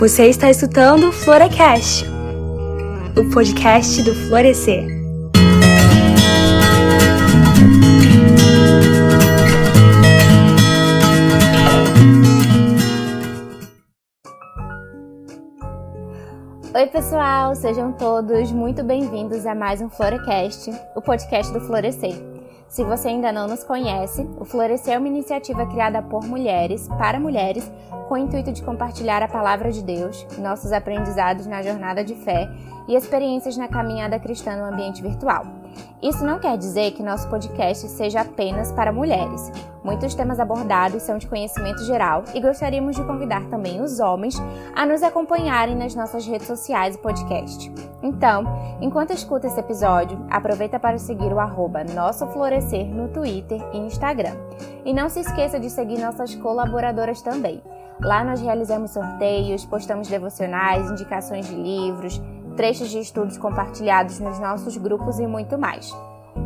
Você está escutando Florecast, o podcast do Florescer. Oi, pessoal, sejam todos muito bem-vindos a mais um Florecast, o podcast do Florescer. Se você ainda não nos conhece, o Florescer é uma iniciativa criada por mulheres, para mulheres, com o intuito de compartilhar a palavra de Deus, nossos aprendizados na jornada de fé e experiências na caminhada cristã no ambiente virtual. Isso não quer dizer que nosso podcast seja apenas para mulheres. Muitos temas abordados são de conhecimento geral e gostaríamos de convidar também os homens a nos acompanharem nas nossas redes sociais e podcast. Então, enquanto escuta esse episódio, aproveita para seguir o arroba Nosso Florescer no Twitter e Instagram. E não se esqueça de seguir nossas colaboradoras também. Lá nós realizamos sorteios, postamos devocionais, indicações de livros, trechos de estudos compartilhados nos nossos grupos e muito mais.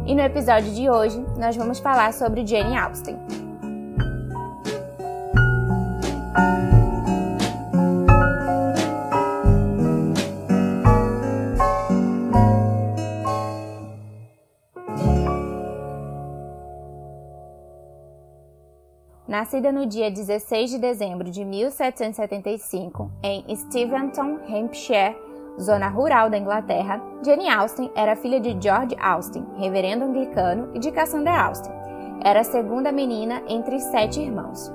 E no episódio de hoje, nós vamos falar sobre Jane Austen. Nascida no dia 16 de dezembro de 1775 em Steventon, Hampshire, zona rural da Inglaterra, Jane Austen era filha de George Austen, reverendo anglicano, e de Cassandra Austen. Era a segunda menina entre sete irmãos.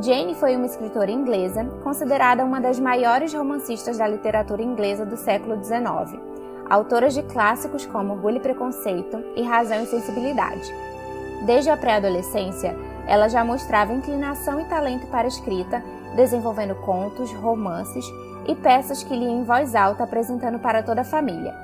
Jane foi uma escritora inglesa, considerada uma das maiores romancistas da literatura inglesa do século XIX, autora de clássicos como Orgulho e Preconceito e Razão e Sensibilidade. Desde a pré-adolescência, ela já mostrava inclinação e talento para a escrita, desenvolvendo contos, romances e peças que lia em voz alta apresentando para toda a família.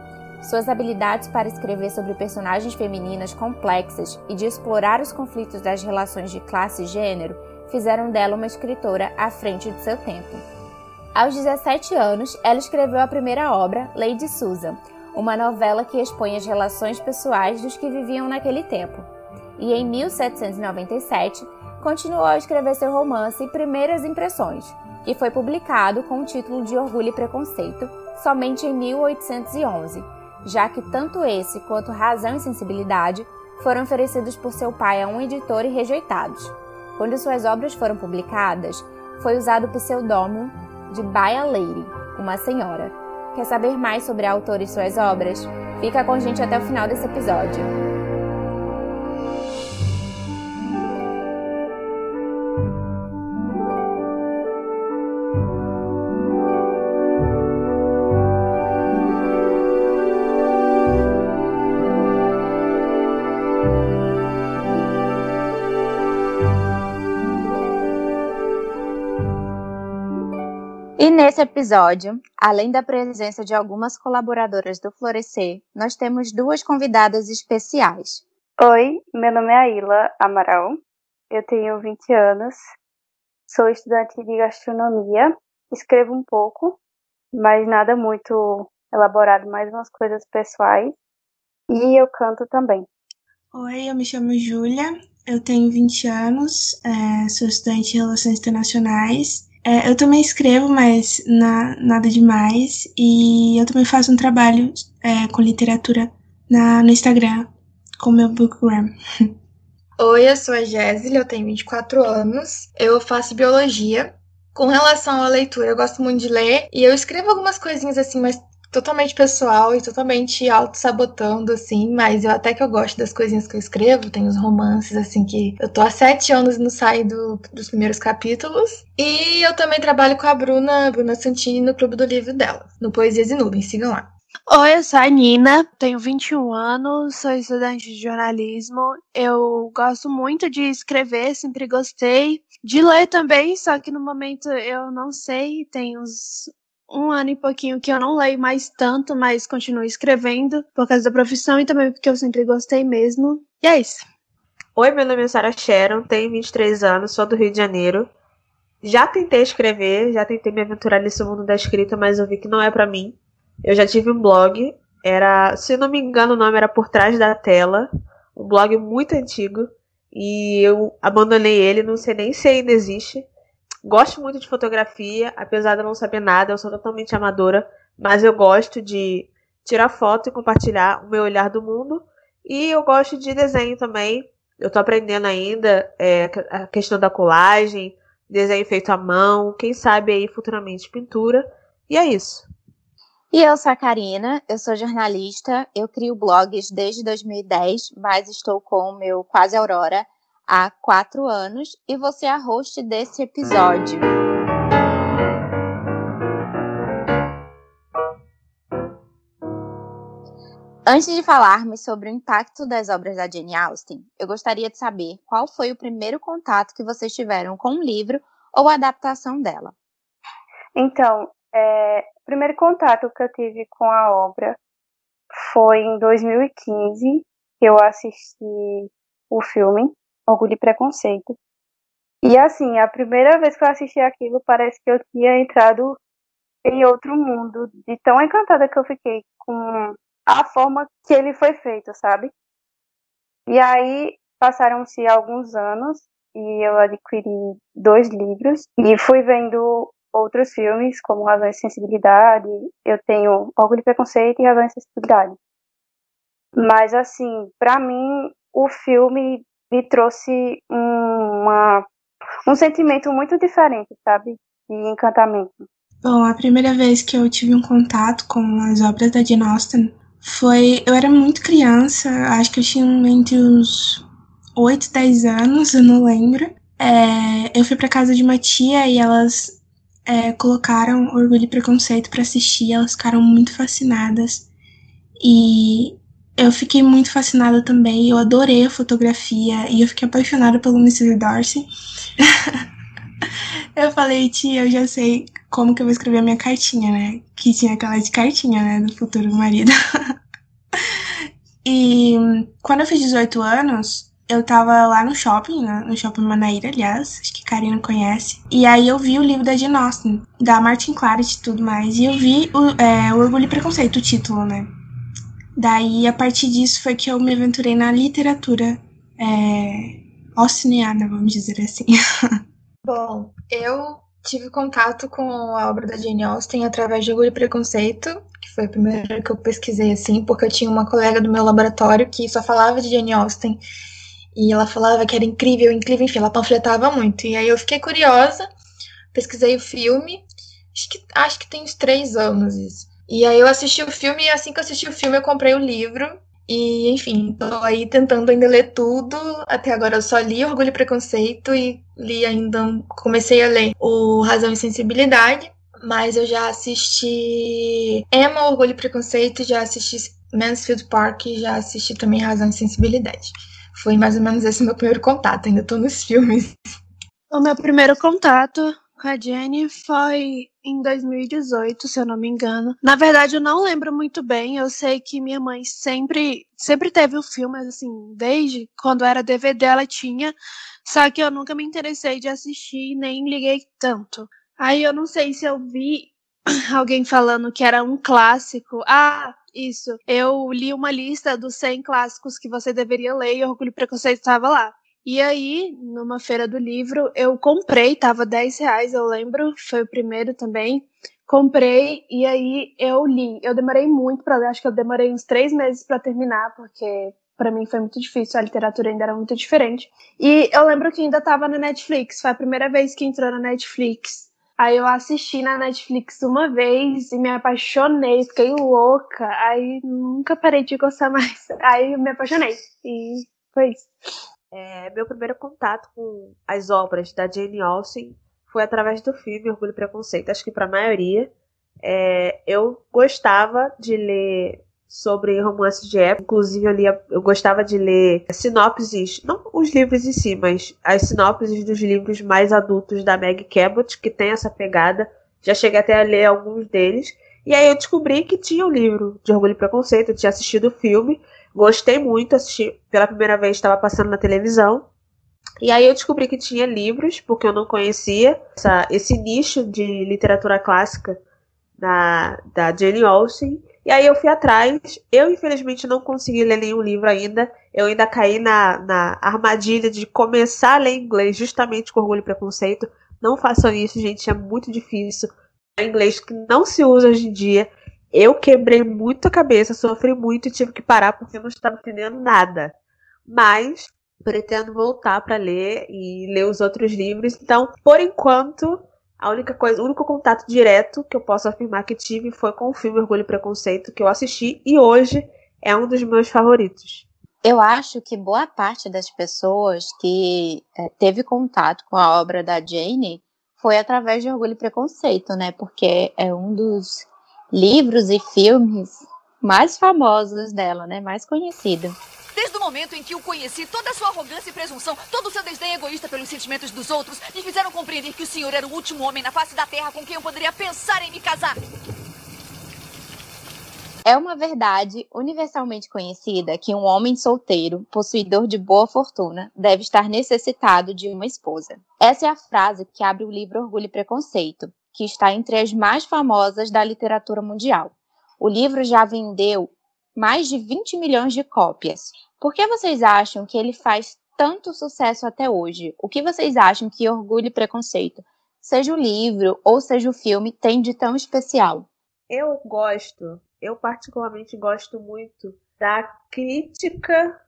Suas habilidades para escrever sobre personagens femininas complexas e de explorar os conflitos das relações de classe e gênero fizeram dela uma escritora à frente de seu tempo. Aos 17 anos, ela escreveu a primeira obra, Lady Susan, uma novela que expõe as relações pessoais dos que viviam naquele tempo. E em 1797, continuou a escrever seu romance Primeiras Impressões, que foi publicado com o título de Orgulho e Preconceito somente em 1811, já que tanto esse quanto Razão e Sensibilidade foram oferecidos por seu pai a um editor e rejeitados. Quando suas obras foram publicadas, foi usado o pseudônimo de Baya Lady, uma senhora. Quer saber mais sobre a autora e suas obras? Fica com a gente até o final desse episódio. E nesse episódio, além da presença de algumas colaboradoras do Florescer, nós temos duas convidadas especiais. Oi, meu nome é Aila Amaral, eu tenho 20 anos, sou estudante de gastronomia, escrevo um pouco, mas nada muito elaborado, mais umas coisas pessoais, e eu canto também. Oi, eu me chamo Júlia, eu tenho 20 anos, é, sou estudante de Relações Internacionais é, eu também escrevo, mas na, nada demais. E eu também faço um trabalho é, com literatura na, no Instagram, com meu bookgram. Oi, eu sou a Jéssica, eu tenho 24 anos. Eu faço biologia. Com relação à leitura, eu gosto muito de ler e eu escrevo algumas coisinhas assim, mas totalmente pessoal e totalmente auto-sabotando, assim, mas eu até que eu gosto das coisinhas que eu escrevo, tem os romances, assim, que eu tô há sete anos no sair do, dos primeiros capítulos. E eu também trabalho com a Bruna, Bruna Santini, no Clube do Livro dela, no Poesias e Nuvens, sigam lá. Oi, eu sou a Nina, tenho 21 anos, sou estudante de jornalismo. Eu gosto muito de escrever, sempre gostei. De ler também, só que no momento eu não sei, tem uns um ano e pouquinho que eu não leio mais tanto, mas continuo escrevendo por causa da profissão e também porque eu sempre gostei mesmo. E é isso. Oi, meu nome é Sarah Sharon, tenho 23 anos, sou do Rio de Janeiro. Já tentei escrever, já tentei me aventurar nesse mundo da escrita, mas eu vi que não é para mim. Eu já tive um blog, era, se não me engano, o nome era Por Trás da Tela, um blog muito antigo, e eu abandonei ele, não sei nem se ainda existe. Gosto muito de fotografia, apesar de eu não saber nada, eu sou totalmente amadora, mas eu gosto de tirar foto e compartilhar o meu olhar do mundo. E eu gosto de desenho também. Eu tô aprendendo ainda é, a questão da colagem, desenho feito à mão, quem sabe aí futuramente pintura. E é isso. E eu sou a Karina, eu sou jornalista, eu crio blogs desde 2010, mas estou com o meu Quase Aurora há quatro anos e você é a host desse episódio. Antes de falarmos sobre o impacto das obras da Jane Austen, eu gostaria de saber qual foi o primeiro contato que vocês tiveram com o livro ou a adaptação dela. Então, é, o primeiro contato que eu tive com a obra foi em 2015, que eu assisti o filme Orgulho e Preconceito. E assim, a primeira vez que eu assisti aquilo, parece que eu tinha entrado em outro mundo, de tão encantada que eu fiquei com a forma que ele foi feito, sabe? E aí passaram-se alguns anos e eu adquiri dois livros e fui vendo outros filmes como Razão e Sensibilidade. Eu tenho Orgulho e Preconceito e Razão e Sensibilidade. Mas assim, para mim o filme me trouxe uma, um sentimento muito diferente, sabe? De encantamento. Bom, a primeira vez que eu tive um contato com as obras da Jane Austen foi. Eu era muito criança, acho que eu tinha entre os 8, 10 anos, eu não lembro. É, eu fui para casa de uma tia e elas é, colocaram Orgulho e Preconceito para assistir, elas ficaram muito fascinadas. E eu fiquei muito fascinada também, eu adorei a fotografia e eu fiquei apaixonada pelo Mr. Darcy. eu falei, tia, eu já sei como que eu vou escrever a minha cartinha, né? Que tinha aquela de cartinha, né, do futuro marido. e quando eu fiz 18 anos, eu tava lá no shopping, né, no shopping Manaíra, aliás, acho que Karina conhece. E aí eu vi o livro da Jane Austen, da Martin Claret e tudo mais. E eu vi o, é, o Orgulho e Preconceito, o título, né? Daí, a partir disso, foi que eu me aventurei na literatura é, vamos dizer assim. Bom, eu tive contato com a obra da Jane Austen através de Orgulho e Preconceito, que foi a primeira que eu pesquisei assim, porque eu tinha uma colega do meu laboratório que só falava de Jane Austen e ela falava que era incrível, incrível, enfim, ela panfletava muito. E aí eu fiquei curiosa, pesquisei o filme, acho que, acho que tem uns três anos isso. E aí eu assisti o filme e assim que eu assisti o filme eu comprei o livro. E, enfim, tô aí tentando ainda ler tudo. Até agora eu só li Orgulho e Preconceito e li ainda. Comecei a ler o Razão e Sensibilidade. Mas eu já assisti Emma, Orgulho e Preconceito, já assisti Mansfield Park e já assisti também Razão e Sensibilidade. Foi mais ou menos esse meu primeiro contato, ainda tô nos filmes. O meu primeiro contato com a Jenny foi em 2018, se eu não me engano. Na verdade, eu não lembro muito bem. Eu sei que minha mãe sempre, sempre teve o filme, assim, desde quando era DVD ela tinha. Só que eu nunca me interessei de assistir, nem liguei tanto. Aí eu não sei se eu vi alguém falando que era um clássico. Ah, isso. Eu li uma lista dos 100 clássicos que você deveria ler e Orgulho e Preconceito estava lá. E aí, numa feira do livro, eu comprei, tava 10 reais, eu lembro, foi o primeiro também. Comprei e aí eu li. Eu demorei muito para ler, acho que eu demorei uns três meses para terminar, porque para mim foi muito difícil, a literatura ainda era muito diferente. E eu lembro que ainda tava na Netflix, foi a primeira vez que entrou na Netflix. Aí eu assisti na Netflix uma vez e me apaixonei, fiquei louca. Aí nunca parei de gostar mais. Aí eu me apaixonei. E foi isso. É, meu primeiro contato com as obras da Jane Austen foi através do filme Orgulho e Preconceito. Acho que para a maioria. É, eu gostava de ler sobre romances de época. Inclusive, eu, lia, eu gostava de ler sinopses, não os livros em si, mas as sinopses dos livros mais adultos da Meg Cabot, que tem essa pegada. Já cheguei até a ler alguns deles. E aí eu descobri que tinha o um livro de Orgulho e Preconceito, eu tinha assistido o filme. Gostei muito, assisti pela primeira vez, estava passando na televisão. E aí eu descobri que tinha livros, porque eu não conhecia essa, esse nicho de literatura clássica da, da Jane Austen. E aí eu fui atrás. Eu, infelizmente, não consegui ler nenhum livro ainda. Eu ainda caí na, na armadilha de começar a ler inglês justamente com orgulho e preconceito. Não façam isso, gente, é muito difícil. Inglês que não se usa hoje em dia. Eu quebrei muito a cabeça, sofri muito e tive que parar porque não estava entendendo nada. Mas pretendo voltar para ler e ler os outros livros. Então, por enquanto, a única coisa, o único contato direto que eu posso afirmar que tive foi com o filme Orgulho e Preconceito que eu assisti e hoje é um dos meus favoritos. Eu acho que boa parte das pessoas que é, teve contato com a obra da Jane foi através de Orgulho e Preconceito, né? Porque é um dos livros e filmes mais famosos dela, né? Mais conhecido. Desde o momento em que o conheci, toda a sua arrogância e presunção, todo o seu desdém egoísta pelos sentimentos dos outros, me fizeram compreender que o senhor era o último homem na face da terra com quem eu poderia pensar em me casar. É uma verdade universalmente conhecida que um homem solteiro, possuidor de boa fortuna, deve estar necessitado de uma esposa. Essa é a frase que abre o livro Orgulho e Preconceito, que está entre as mais famosas da literatura mundial. O livro já vendeu mais de 20 milhões de cópias. Por que vocês acham que ele faz tanto sucesso até hoje? O que vocês acham que Orgulho e Preconceito, seja o livro ou seja o filme, tem de tão especial? Eu gosto eu particularmente gosto muito da crítica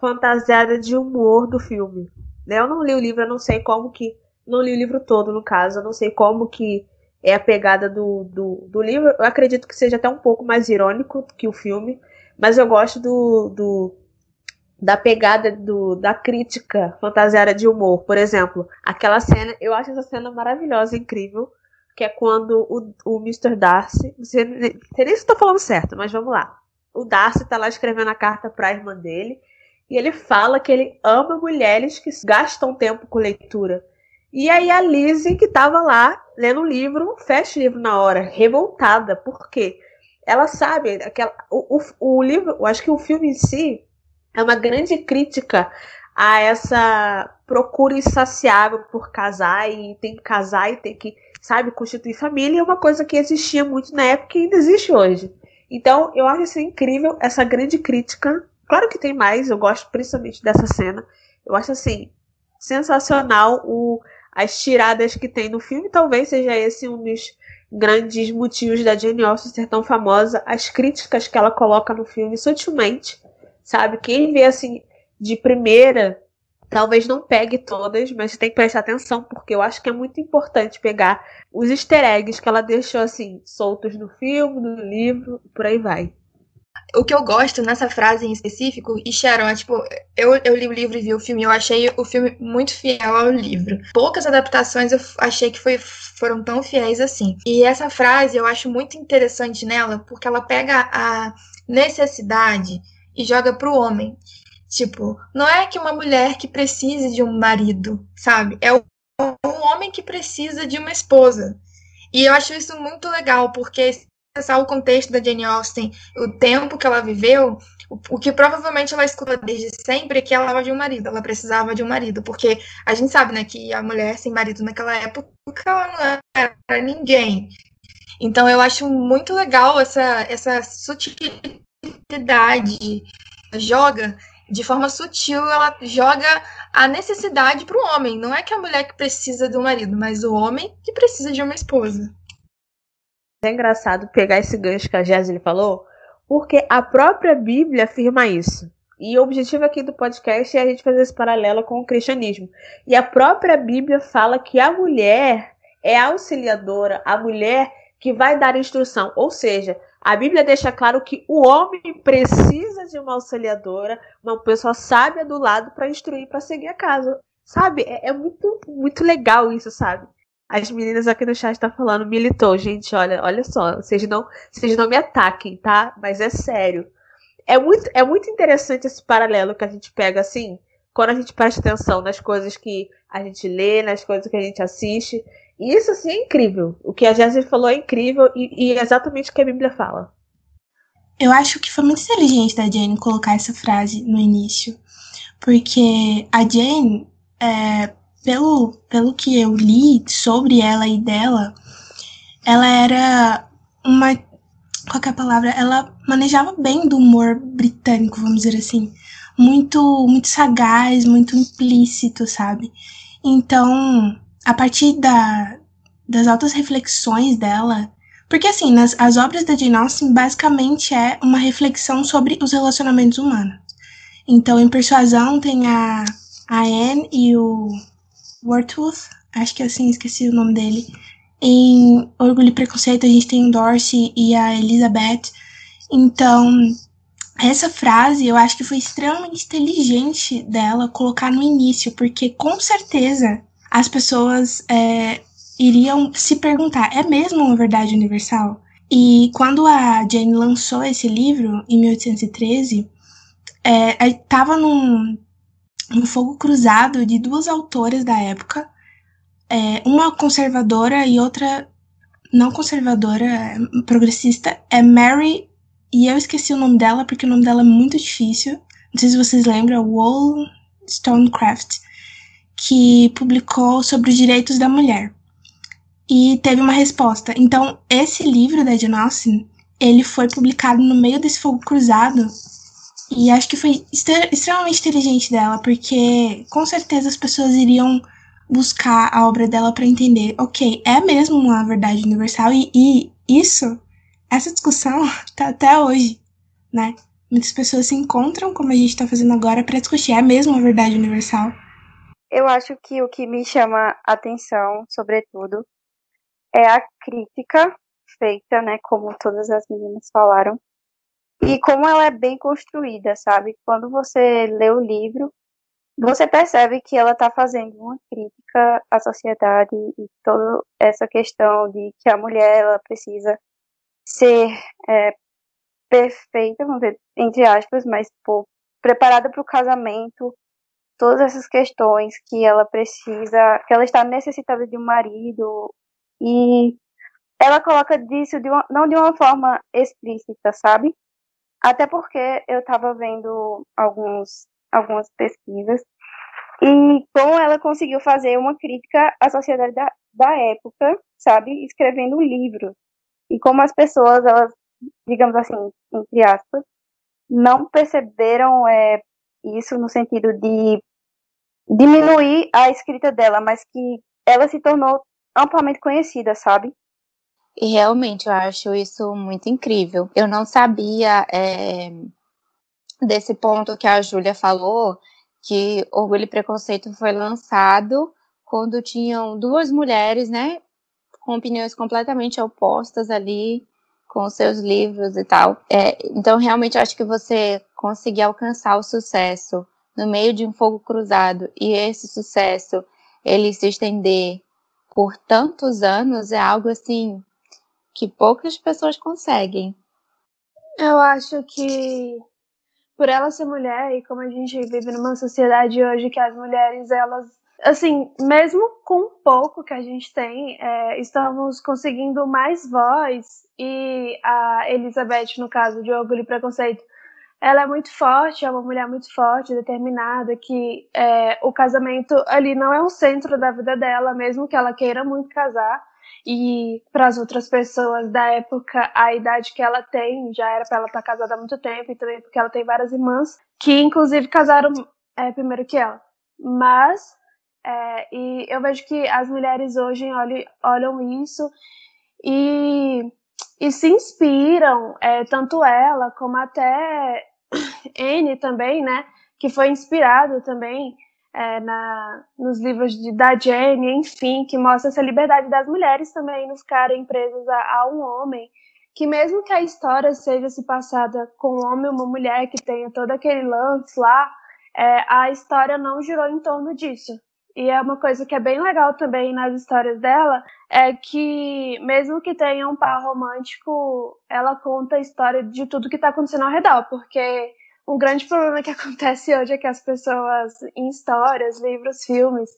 fantasiada de humor do filme. Né? Eu não li o livro, eu não sei como que. Não li o livro todo, no caso, eu não sei como que é a pegada do, do, do livro. Eu acredito que seja até um pouco mais irônico que o filme, mas eu gosto do, do da pegada do, da crítica fantasiada de humor. Por exemplo, aquela cena, eu acho essa cena maravilhosa, incrível, que é quando o, o Mr. Darcy. Não sei, nem se estou falando certo, mas vamos lá. O Darcy está lá escrevendo a carta para a irmã dele. E ele fala que ele ama mulheres que gastam tempo com leitura. E aí a Lizzie, que estava lá lendo o livro, fecha o livro na hora, revoltada. Por quê? Ela sabe, aquela, o, o, o livro, eu acho que o filme em si é uma grande crítica a essa procura insaciável por casar e tem que casar e tem que sabe, constituir família é uma coisa que existia muito na época e ainda existe hoje. Então, eu acho isso incrível, essa grande crítica. Claro que tem mais, eu gosto principalmente dessa cena. Eu acho assim, sensacional o, as tiradas que tem no filme. Talvez seja esse um dos grandes motivos da Jane Austen ser tão famosa. As críticas que ela coloca no filme sutilmente, sabe? Quem vê assim de primeira Talvez não pegue todas, mas tem que prestar atenção, porque eu acho que é muito importante pegar os easter eggs que ela deixou assim, soltos no filme, no livro, por aí vai. O que eu gosto nessa frase em específico, e Sharon, é tipo, eu, eu li o livro e vi o filme, eu achei o filme muito fiel ao livro. Poucas adaptações eu achei que foi, foram tão fiéis assim. E essa frase eu acho muito interessante nela, porque ela pega a necessidade e joga pro homem. Tipo, não é que uma mulher que precise de um marido, sabe? É um homem que precisa de uma esposa. E eu acho isso muito legal, porque se pensar o contexto da Jane Austen, o tempo que ela viveu, o, que provavelmente ela escuta desde sempre é que ela precisava de um marido, ela precisava de um marido, porque a gente sabe, né, que a mulher sem marido naquela época ela não era ninguém. Então eu acho muito legal essa, essa sutilidade joga de forma sutil, ela joga a necessidade para o homem. Não é que a mulher que precisa do marido, mas o homem que precisa de uma esposa. É engraçado pegar esse gancho que a Jéssica falou, porque a própria Bíblia afirma isso. E o objetivo aqui do podcast é a gente fazer esse paralelo com o cristianismo. E a própria Bíblia fala que a mulher é auxiliadora, a mulher que vai dar instrução. Ou seja, a Bíblia deixa claro que o homem precisa de uma auxiliadora, uma pessoa sábia do lado para instruir, para seguir a casa. Sabe? É, é, muito, muito legal isso, sabe? As meninas aqui no chat estão tá falando, militou, gente, olha, olha só, vocês não, vocês não me ataquem, tá? Mas é sério. É muito, é muito interessante esse paralelo que a gente pega assim, quando a gente presta atenção nas coisas que a gente lê, nas coisas que a gente assiste. Isso assim é incrível. O que a Jéssica falou é incrível e, e é exatamente o que a Bíblia fala. Eu acho que foi muito inteligente da Jane colocar essa frase no início. Porque a Jane, é, pelo, pelo que eu li sobre ela e dela, ela era uma. Qual é palavra? Ela manejava bem do humor britânico, vamos dizer assim. Muito, muito sagaz, muito implícito, sabe? Então, a partir da, das altas reflexões dela, porque assim, nas, as obras da Jane Austen basicamente é uma reflexão sobre os relacionamentos humanos. Então, em Persuasão tem a, a Anne e o Wordsworth, acho que é assim, esqueci o nome dele. Em Orgulho e Preconceito a gente tem o Darcy e a Elizabeth. Então, essa frase eu acho que foi extremamente inteligente dela colocar no início, porque com certeza as pessoas é, iriam se perguntar: é mesmo uma verdade universal? E quando a Jane lançou esse livro, em 1813, estava é, num, num fogo cruzado de duas autoras da época, é, uma conservadora e outra não conservadora, progressista, é Mary, e eu esqueci o nome dela porque o nome dela é muito difícil. Não sei se vocês lembram, Wollstonecraft, que publicou sobre os direitos da mulher. E teve uma resposta. Então, esse livro da Jane Austen, ele foi publicado no meio desse fogo cruzado e acho que foi extremamente inteligente dela, porque com certeza as pessoas iriam buscar a obra dela para entender, ok, é mesmo uma verdade universal e, e isso, essa discussão tá até hoje, né? Muitas pessoas se encontram, como a gente está fazendo agora, para discutir, é mesmo uma verdade universal? Eu acho que o que me chama atenção, sobretudo, é a crítica feita, né, como todas as meninas falaram, e como ela é bem construída, sabe? Quando você lê o livro, você percebe que ela está fazendo uma crítica à sociedade e toda essa questão de que a mulher ela precisa ser é, perfeita, vamos dizer, entre aspas, mas pô, preparada para o casamento, todas essas questões que ela precisa, que ela está necessitada de um marido e ela coloca disso de uma, não de uma forma explícita, sabe? Até porque eu estava vendo alguns, algumas pesquisas e como ela conseguiu fazer uma crítica à sociedade da, da época, sabe? Escrevendo um livro. E como as pessoas, elas, digamos assim, entre aspas, não perceberam é, isso no sentido de diminuir a escrita dela, mas que ela se tornou amplamente conhecida, sabe? E realmente eu acho isso muito incrível. Eu não sabia é, desse ponto que a Júlia falou, que Orgulho e Preconceito foi lançado quando tinham duas mulheres, né, com opiniões completamente opostas ali, com seus livros e tal. É, então, realmente, acho que você conseguir alcançar o sucesso no meio de um fogo cruzado e esse sucesso ele se estender por tantos anos é algo assim que poucas pessoas conseguem. Eu acho que por ela ser mulher e como a gente vive numa sociedade hoje que as mulheres elas assim mesmo com pouco que a gente tem é, estamos conseguindo mais voz e a Elizabeth no caso de orgulho e preconceito ela é muito forte é uma mulher muito forte determinada que é, o casamento ali não é o centro da vida dela mesmo que ela queira muito casar e para as outras pessoas da época, a idade que ela tem já era para ela estar tá casada há muito tempo, e também porque ela tem várias irmãs que, inclusive, casaram é, primeiro que ela. Mas, é, e eu vejo que as mulheres hoje olham, olham isso e, e se inspiram, é, tanto ela como até N também, né? Que foi inspirado também é, na, nos livros de, da Jane, enfim, que mostra essa liberdade das mulheres também não ficarem presas a, a, um homem, que mesmo que a história seja se passada com um homem e uma mulher que tenha todo aquele lance lá, é, a história não girou em torno disso. E é uma coisa que é bem legal também nas histórias dela, é que mesmo que tenha um par romântico, ela conta a história de tudo que está acontecendo ao redor, porque um grande problema que acontece hoje é que as pessoas em histórias, livros, filmes,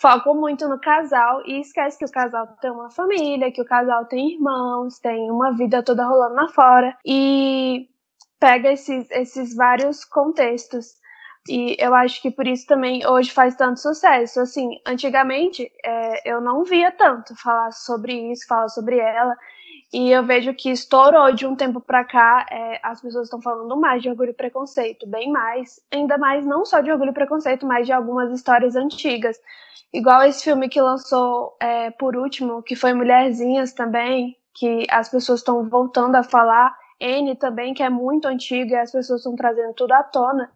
focam muito no casal e esquece que o casal tem uma família, que o casal tem irmãos, tem uma vida toda rolando lá fora e pega esses, esses vários contextos. E eu acho que por isso também hoje faz tanto sucesso. Assim, antigamente é, eu não via tanto falar sobre isso, falar sobre ela. E eu vejo que estourou de um tempo para cá, é, as pessoas estão falando mais de orgulho e preconceito, bem mais, ainda mais não só de orgulho e preconceito, mas de algumas histórias antigas. Igual esse filme que lançou é, por último, que foi Mulherzinhas também, que as pessoas estão voltando a falar. N também, que é muito antigo e as pessoas estão trazendo tudo à tona.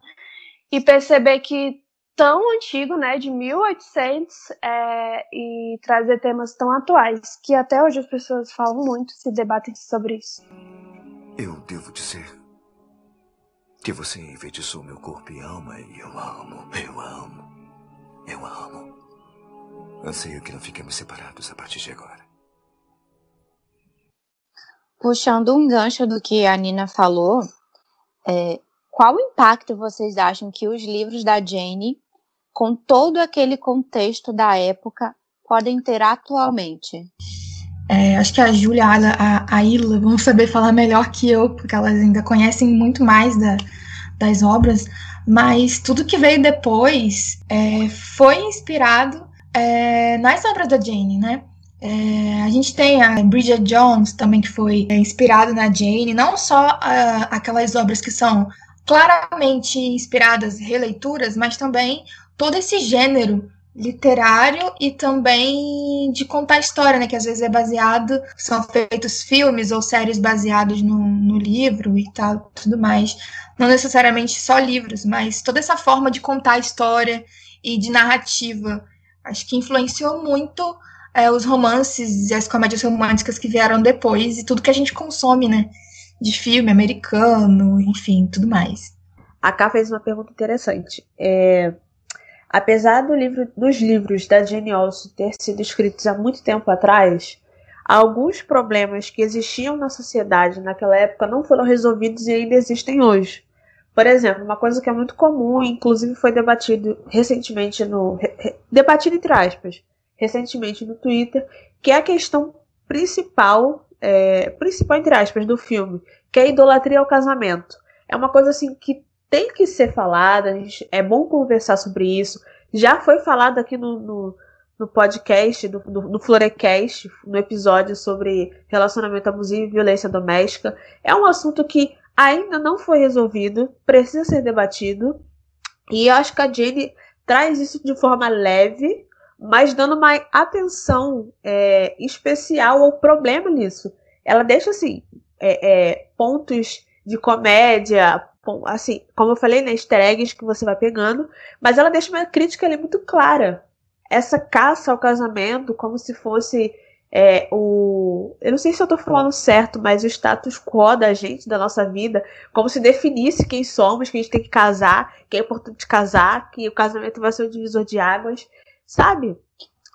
E perceber que tão antigo, né, de 1800, é, e trazer temas tão atuais, que até hoje as pessoas falam muito, se debatem sobre isso. Eu devo dizer que você enfeitiçou meu corpo e alma e eu amo, eu amo, eu amo. Anseio que não fiquemos separados a partir de agora. Puxando um gancho do que a Nina falou, é, qual impacto vocês acham que os livros da Jane, com todo aquele contexto da época, podem ter atualmente? É, acho que a Júlia, a, a Ilha vão saber falar melhor que eu, porque elas ainda conhecem muito mais da, das obras, mas tudo que veio depois é, foi inspirado é, nas obras da Jane, né? É, a gente tem a Bridget Jones também, que foi inspirada na Jane, não só aquelas obras que são claramente inspiradas, releituras, mas também todo esse gênero literário e também de contar história, né? Que às vezes é baseado, são feitos filmes ou séries baseados no, no livro e tal, tudo mais. Não necessariamente só livros, mas toda essa forma de contar história e de narrativa. Acho que influenciou muito é, os romances e as comédias românticas que vieram depois e tudo que a gente consome, né? De filme americano, enfim, tudo mais. A Ká fez uma pergunta interessante. É, Apesar do livro, dos livros da Jane Austen ter sido escritos há muito tempo atrás, alguns problemas que existiam na sociedade naquela época não foram resolvidos e ainda existem hoje. Por exemplo, uma coisa que é muito comum, inclusive foi debatido recentemente no. Re, debatido entre aspas, recentemente no Twitter, que é a questão principal, é, principal entre aspas, do filme, que é a idolatria ao casamento. É uma coisa assim que tem que ser falada, é bom conversar sobre isso. Já foi falado aqui no, no, no podcast, do, no, no Florecast, no episódio sobre relacionamento abusivo e violência doméstica. É um assunto que ainda não foi resolvido, precisa ser debatido. E eu acho que a Jane traz isso de forma leve, mas dando uma atenção é, especial ao problema nisso. Ela deixa assim é, é, pontos de comédia, assim, como eu falei, né, easter eggs que você vai pegando, mas ela deixa uma crítica ali muito clara. Essa caça ao casamento, como se fosse é, o. Eu não sei se eu tô falando certo, mas o status quo da gente, da nossa vida, como se definisse quem somos, que a gente tem que casar, que é importante casar, que o casamento vai ser o divisor de águas, sabe?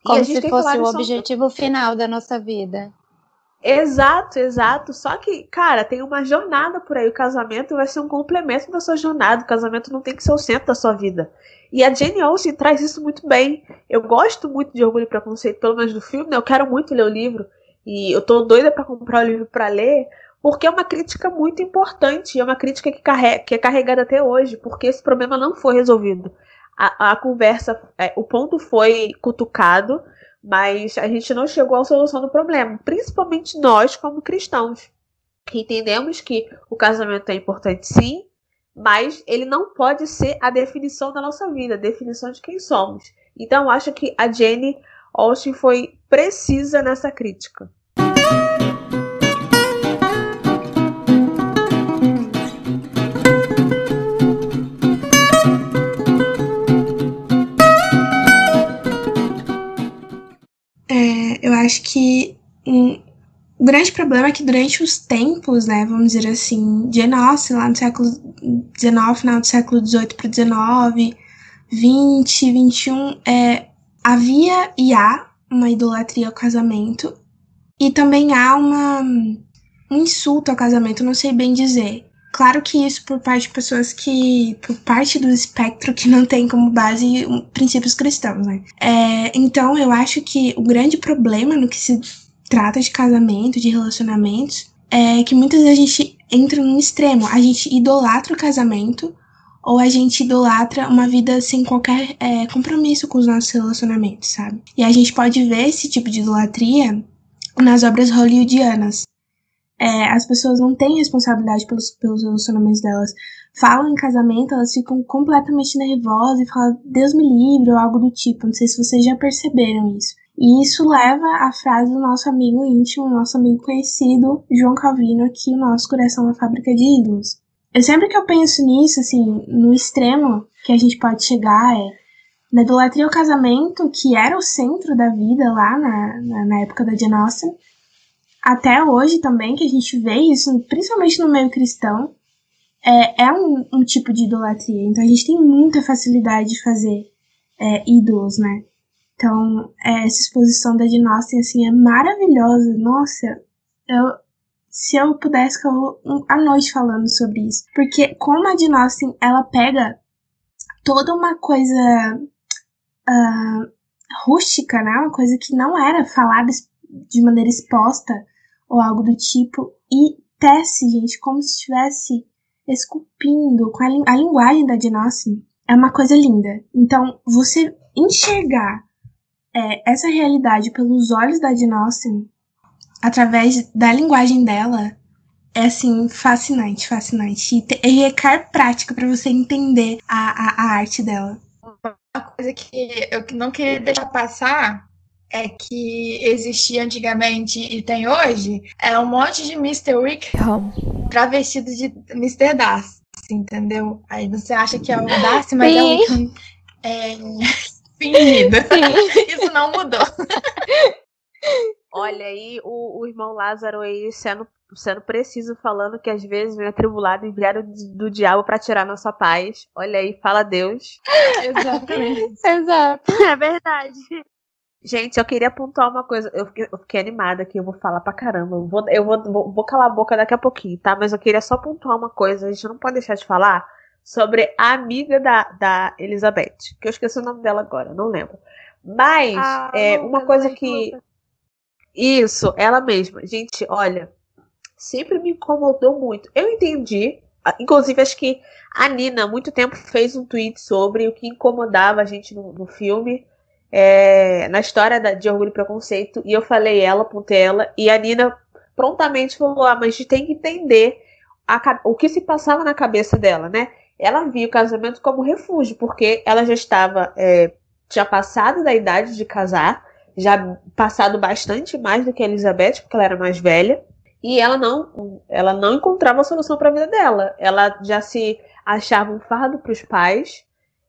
Como se fosse o objetivo final da nossa vida. Exato, exato. Só que, cara, tem uma jornada por aí. O casamento vai ser um complemento da sua jornada. O casamento não tem que ser o centro da sua vida. E a Jane Austen traz isso muito bem. Eu gosto muito de Orgulho e Preconceito, pelo menos do filme, né? Eu quero muito ler o livro. E eu tô doida para comprar o livro para ler, porque é uma crítica muito importante. É uma crítica que, carrega, que é carregada até hoje, porque esse problema não foi resolvido. A, a conversa, é, o ponto foi cutucado, mas a gente não chegou à solução do problema, principalmente nós, como cristãos, que entendemos que o casamento é importante sim, mas ele não pode ser a definição da nossa vida, a definição de quem somos. Então, acho que a Jane Austen foi precisa nessa crítica. Eu acho que um, grande problema é que durante os tempos, né, vamos dizer assim, de Austen, lá no século XIX, final do século XVIII para XIX, XX, XXI, é, havia e há uma idolatria ao casamento e também há uma, um insulto ao casamento, não sei bem dizer. Claro que isso por parte de pessoas que. por parte do espectro que não tem como base princípios cristãos, né? É, então eu acho que o grande problema no que se trata de casamento, de relacionamentos, é que muitas vezes a gente entra num extremo. A gente idolatra o casamento ou a gente idolatra uma vida sem qualquer é, compromisso com os nossos relacionamentos, sabe? E a gente pode ver esse tipo de idolatria nas obras hollywoodianas. É, as pessoas não têm responsabilidade pelos, pelos relacionamentos delas. Falam em casamento, elas ficam completamente nervosas e falam, Deus me livre, ou algo do tipo. Não sei se vocês já perceberam isso. E isso leva à frase do nosso amigo íntimo, nosso amigo conhecido, João Calvino, que o nosso coração é uma fábrica de ídolos. Eu sempre que eu penso nisso, assim, no extremo que a gente pode chegar é na idolatria ao casamento, que era o centro da vida lá na, na, na época da Jane até hoje também, que a gente vê isso, principalmente no meio cristão, é, é um, um tipo de idolatria. Então a gente tem muita facilidade de fazer é, ídolos, né? Então, é, essa exposição da Austen, assim, é maravilhosa. Nossa, eu, se eu pudesse ficar a noite falando sobre isso. Porque como a Jane ela pega toda uma coisa uh, rústica, né? Uma coisa que não era falada de maneira exposta ou algo do tipo, e tece, gente, como se estivesse esculpindo com a, li a linguagem da Austen. É uma coisa linda. Então, você enxergar é, essa realidade pelos olhos da Austen, através da linguagem dela, é assim, fascinante, fascinante. E, e requer prática para você entender a, a, a arte dela. Uma coisa que eu não queria deixar passar é que existia antigamente e tem hoje é um monte de Mr. Wickham travestido de Mr. Darcy, entendeu? Aí você acha que é o Darcy, mas Sim. é o Wickham é, fingido. Isso não mudou. Olha aí o, o irmão Lázaro aí sendo sendo preciso, falando que às vezes vem atribulado enviado do diabo para tirar nossa paz. Olha aí, fala Deus. Exatamente. Exato. É verdade. Gente, eu queria pontuar uma coisa. Eu fiquei, eu fiquei animada aqui, eu vou falar pra caramba. Eu, vou, eu vou, vou, vou, calar a boca daqui a pouquinho, tá? Mas eu queria só pontuar uma coisa. A gente não pode deixar de falar sobre a amiga da, da Elizabeth. Que eu esqueci o nome dela agora, não lembro. Mas, ah, é, uma coisa que. Isso, ela mesma. Gente, olha, sempre me incomodou muito. Eu entendi, inclusive acho que a Nina, há muito tempo, fez um tweet sobre o que incomodava a gente no, no filme, é, na história da, de Orgulho e Preconceito, e eu falei ela, apontei ela, e a Nina prontamente falou: ah, mas a gente tem que entender a, o que se passava na cabeça dela, né? Ela via o casamento como refúgio, porque ela já estava, é, tinha passado da idade de casar, já passado bastante mais do que a Elizabeth, porque ela era mais velha e ela não, ela não encontrava solução para a vida dela. Ela já se achava um fardo para os pais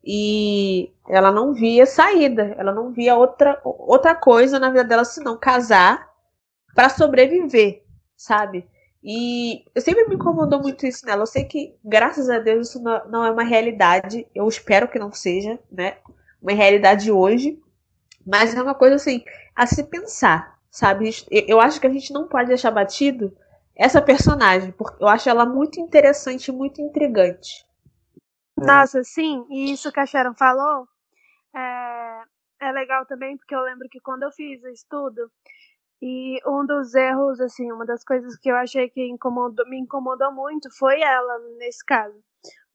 e ela não via saída, ela não via outra, outra coisa na vida dela senão casar para sobreviver, sabe? E eu sempre me incomodou muito isso nela. Eu sei que, graças a Deus, isso não é uma realidade. Eu espero que não seja, né? Uma realidade hoje. Mas é uma coisa assim, a se pensar sabe? Eu acho que a gente não pode deixar batido essa personagem, porque eu acho ela muito interessante muito intrigante. Nossa, sim, e isso que a Sharon falou é, é legal também, porque eu lembro que quando eu fiz o estudo, e um dos erros, assim, uma das coisas que eu achei que incomodou, me incomodou muito foi ela, nesse caso.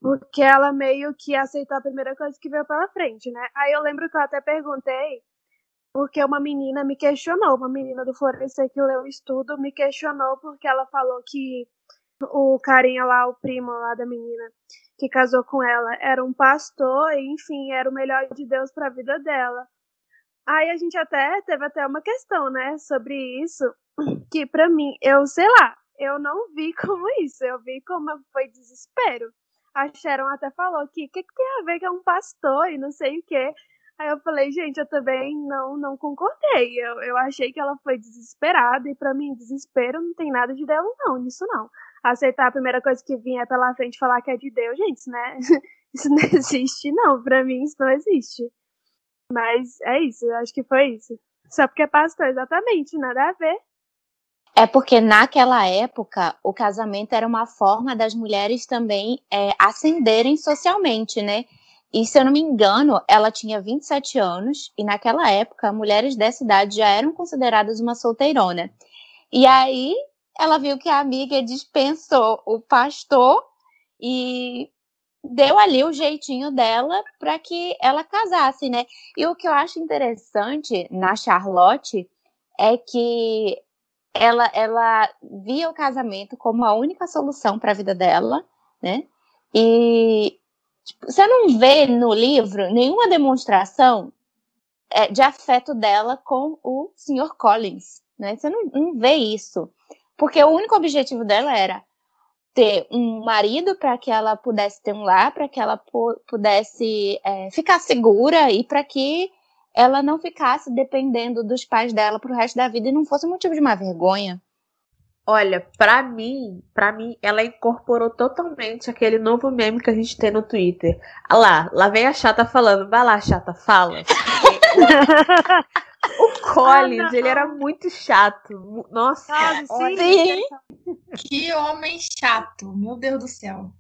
Porque ela meio que aceitou a primeira coisa que veio pela frente, né? Aí eu lembro que eu até perguntei porque uma menina me questionou, uma menina do Florescer que leu o estudo me questionou porque ela falou que o carinha lá, o primo lá da menina que casou com ela, era um pastor e, enfim, era o melhor de Deus para a vida dela. Aí a gente até teve até uma questão, né, sobre isso, que para mim, eu sei lá, eu não vi como isso, eu vi como foi desespero. A Sharon até falou que o que, que, tem a ver com um pastor e não sei o que. Aí eu falei, gente, eu também não, não concordei. Eu, eu achei que ela foi desesperada, e para mim, desespero não tem nada de Deus, não, nisso não. Aceitar a primeira coisa que vinha pela frente falar que é de Deus, gente, né? isso não existe, não. Pra mim, isso não existe. Mas é isso, eu acho que foi isso. Só porque é pastor, exatamente, nada a ver. É porque naquela época o casamento era uma forma das mulheres também é, ascenderem socialmente, né? E se eu não me engano, ela tinha 27 anos e naquela época mulheres dessa idade já eram consideradas uma solteirona. E aí ela viu que a amiga dispensou o pastor e deu ali o jeitinho dela para que ela casasse, né? E o que eu acho interessante na Charlotte é que ela, ela via o casamento como a única solução para a vida dela, né? E tipo, você não vê no livro nenhuma demonstração é, de afeto dela com o Sr. Collins, né? Você não, não vê isso. Porque o único objetivo dela era ter um marido para que ela pudesse ter um lar, para que ela pudesse é, ficar segura e para que ela não ficasse dependendo dos pais dela pro resto da vida e não fosse motivo de uma vergonha. Olha, para mim, para mim, ela incorporou totalmente aquele novo meme que a gente tem no Twitter. Ah lá, lá vem a chata falando, vai lá, chata, fala. o Collins, ah, ele era muito chato. Nossa, ah, sim. Que homem chato, meu Deus do céu.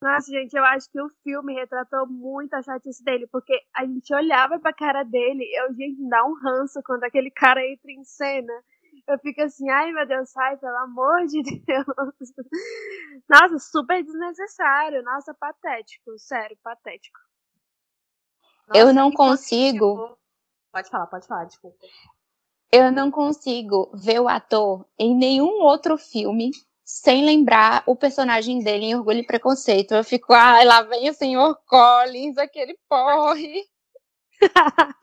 Nossa, gente, eu acho que o filme retratou muito a chatice dele, porque a gente olhava pra cara dele, eu, gente, dá um ranço quando aquele cara entra em cena. Eu fico assim, ai meu Deus, sai, pelo amor de Deus. Nossa, super desnecessário. Nossa, patético, sério, patético. Nossa, eu não consigo. Pode falar, pode falar, desculpa. Eu não consigo ver o ator em nenhum outro filme sem lembrar o personagem dele em Orgulho e Preconceito. Eu fico, ai, lá vem o senhor Collins, aquele porre.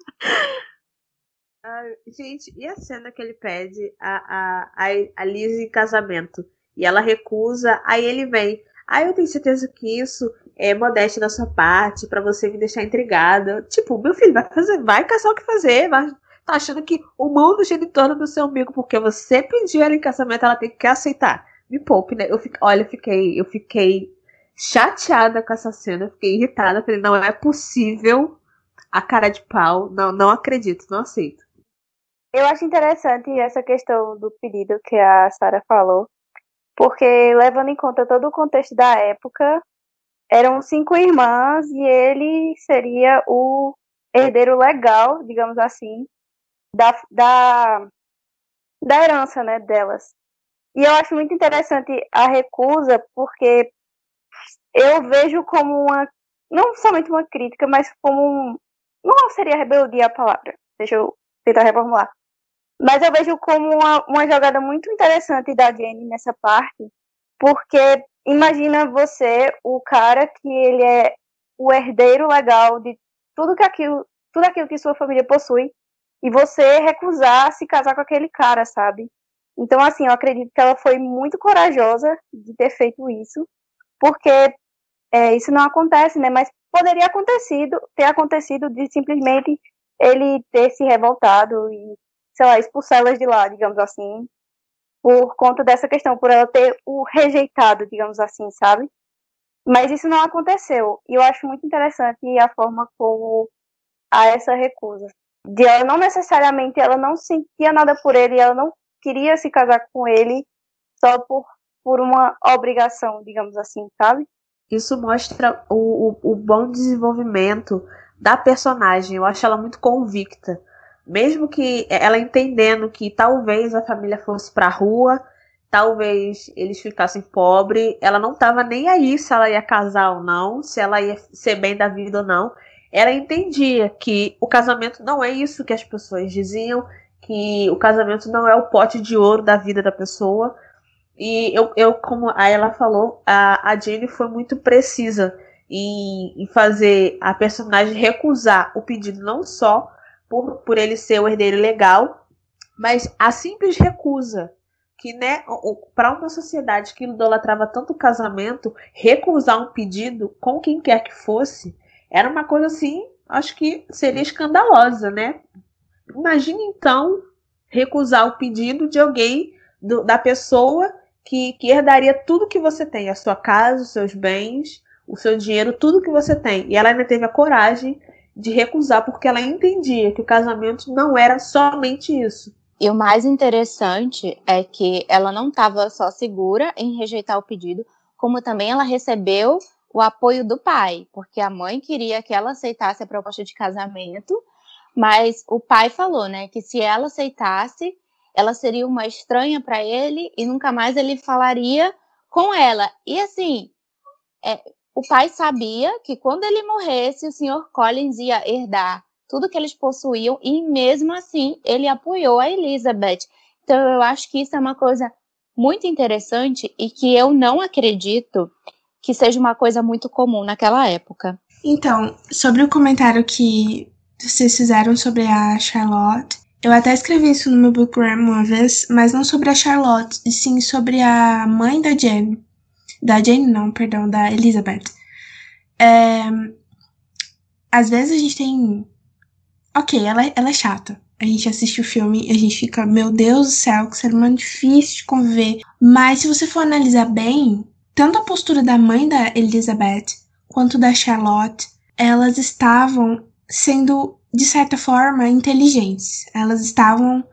gente, e a cena que ele pede a, a, a, a Liz em casamento? E ela recusa, aí ele vem. Ah, eu tenho certeza que isso é modéstia da sua parte, para você me deixar intrigada. Tipo, meu filho, vai fazer, vai caçar o que fazer, vai, tá achando que o mundo gira em torno do seu amigo porque você pediu ela em casamento, ela tem que aceitar me poupe, né? Eu fico, olha, eu fiquei, eu fiquei chateada com essa cena, eu fiquei irritada, falei, não é possível a cara de pau, não, não acredito, não aceito. Eu acho interessante essa questão do pedido que a Sara falou, porque levando em conta todo o contexto da época, eram cinco irmãs e ele seria o herdeiro legal, digamos assim, da, da, da herança né, delas. E eu acho muito interessante a recusa, porque eu vejo como uma, não somente uma crítica, mas como um, não seria rebeldia a palavra, deixa eu tentar reformular. Mas eu vejo como uma, uma jogada muito interessante da Jenny nessa parte, porque imagina você, o cara que ele é o herdeiro legal de tudo que aquilo, tudo aquilo que sua família possui, e você recusar se casar com aquele cara, sabe? Então, assim, eu acredito que ela foi muito corajosa de ter feito isso, porque é, isso não acontece, né? Mas poderia acontecido, ter acontecido de simplesmente ele ter se revoltado e, sei lá, expulsar elas de lá, digamos assim, por conta dessa questão, por ela ter o rejeitado, digamos assim, sabe? Mas isso não aconteceu. E eu acho muito interessante a forma como há essa recusa. De ela não necessariamente, ela não sentia nada por ele, ela não queria se casar com ele só por, por uma obrigação, digamos assim, sabe? Isso mostra o, o, o bom desenvolvimento da personagem. Eu acho ela muito convicta. Mesmo que ela entendendo que talvez a família fosse pra rua, talvez eles ficassem pobres, ela não estava nem aí se ela ia casar ou não, se ela ia ser bem da vida ou não. Ela entendia que o casamento não é isso que as pessoas diziam, que o casamento não é o pote de ouro da vida da pessoa. E eu, eu como a ela falou, a, a Jane foi muito precisa em, em fazer a personagem recusar o pedido não só por, por ele ser o herdeiro legal, mas a simples recusa que né, para uma sociedade que idolatrava tanto o casamento, recusar um pedido com quem quer que fosse, era uma coisa assim, acho que seria escandalosa, né? Imagine então recusar o pedido de alguém, do, da pessoa que, que herdaria tudo que você tem, a sua casa, os seus bens, o seu dinheiro, tudo que você tem. E ela ainda teve a coragem de recusar porque ela entendia que o casamento não era somente isso. E o mais interessante é que ela não estava só segura em rejeitar o pedido, como também ela recebeu o apoio do pai, porque a mãe queria que ela aceitasse a proposta de casamento mas o pai falou, né, que se ela aceitasse, ela seria uma estranha para ele e nunca mais ele falaria com ela. E assim, é, o pai sabia que quando ele morresse, o Sr. Collins ia herdar tudo que eles possuíam e mesmo assim ele apoiou a Elizabeth. Então eu acho que isso é uma coisa muito interessante e que eu não acredito que seja uma coisa muito comum naquela época. Então, sobre o comentário que vocês fizeram sobre a Charlotte, eu até escrevi isso no meu bookgram uma vez, mas não sobre a Charlotte, e sim sobre a mãe da Jane. Da Jane, não, perdão, da Elizabeth. É, às vezes a gente tem. Ok, ela, ela é chata. A gente assiste o filme e a gente fica, meu Deus do céu, que ser humano difícil de conviver. Mas se você for analisar bem, tanto a postura da mãe da Elizabeth quanto da Charlotte, elas estavam sendo, de certa forma, inteligentes. Elas estavam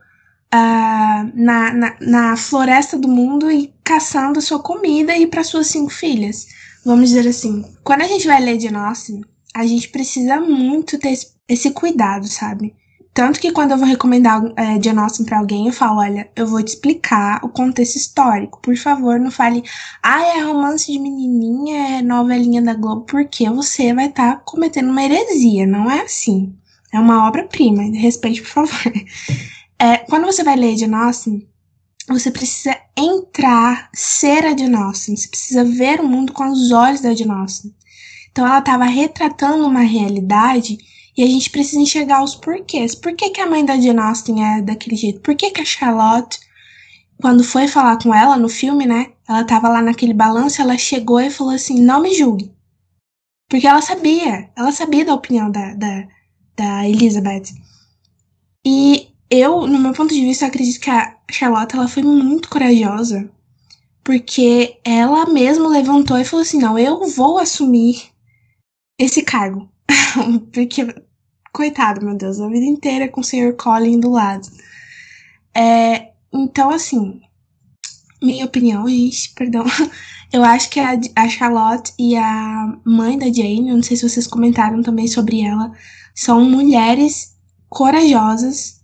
uh, na, na, na, floresta do mundo e caçando sua comida e para suas cinco filhas. Vamos dizer assim. Quando a gente vai ler de Austen, a gente precisa muito ter esse, cuidado, sabe? Tanto que quando eu vou recomendar é, Jane pra alguém, eu falo, olha, eu vou te explicar o contexto histórico. Por favor, não fale, ah, é romance de menininha, é novelinha da Globo, porque você vai estar tá cometendo uma heresia. Não é assim. É uma obra-prima. Respeite, por favor. É, quando você vai ler Jane Austen, você precisa entrar, ser a Jane. Você precisa ver o mundo com os olhos da Jane. Então ela estava retratando uma realidade e a gente precisa enxergar os porquês. Por que, que a mãe da Jane Austen é daquele jeito? Por que, que a Charlotte, quando foi falar com ela no filme, né? Ela tava lá naquele balanço, ela chegou e falou assim: não me julgue. Porque ela sabia, ela sabia da opinião da, da, da Elizabeth. E eu, no meu ponto de vista, acredito que a Charlotte ela foi muito corajosa. Porque ela mesma levantou e falou assim: não, eu vou assumir esse cargo. Porque, coitado, meu Deus, a vida inteira com o Sr. Colin do lado. É, então, assim, minha opinião, gente, perdão. Eu acho que a, a Charlotte e a mãe da Jane, não sei se vocês comentaram também sobre ela, são mulheres corajosas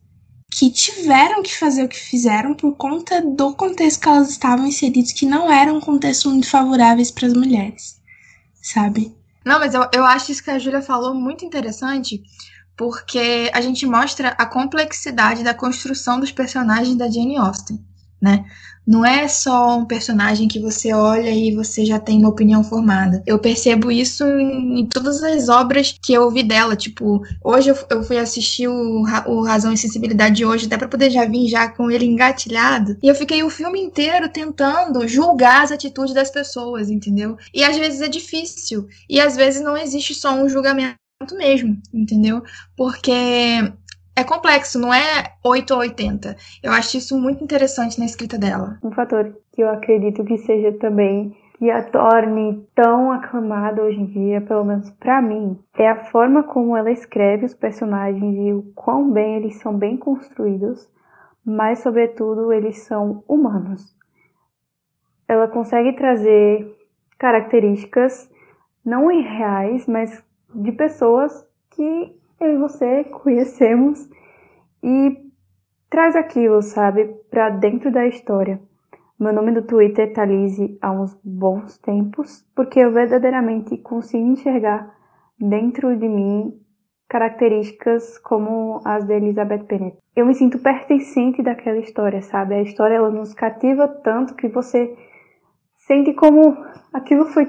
que tiveram que fazer o que fizeram por conta do contexto que elas estavam inseridas, que não eram contextos muito favoráveis para as mulheres, sabe? Não, mas eu, eu acho isso que a Júlia falou muito interessante, porque a gente mostra a complexidade da construção dos personagens da Jane Austen, né? Não é só um personagem que você olha e você já tem uma opinião formada. Eu percebo isso em, em todas as obras que eu ouvi dela. Tipo, hoje eu, eu fui assistir o, o, Razão e Sensibilidade de hoje, até pra poder já vir já com ele engatilhado. E eu fiquei o filme inteiro tentando julgar as atitudes das pessoas, entendeu? E às vezes é difícil. E às vezes não existe só um julgamento mesmo, entendeu? Porque é complexo, não é 8 ou 80. Eu acho isso muito interessante na escrita dela. Um fator que eu acredito que seja também que a torne tão aclamada hoje em dia, pelo menos para mim, é a forma como ela escreve os personagens e o quão bem eles são bem construídos, mas sobretudo eles são humanos. Ela consegue trazer características não irreais, mas de pessoas que eu e você conhecemos e traz aquilo, sabe, para dentro da história. Meu nome do Twitter tá Lise há uns bons tempos, porque eu verdadeiramente consigo enxergar dentro de mim características como as de Elizabeth Bennet. Eu me sinto pertencente daquela história, sabe? A história ela nos cativa tanto que você sente como aquilo foi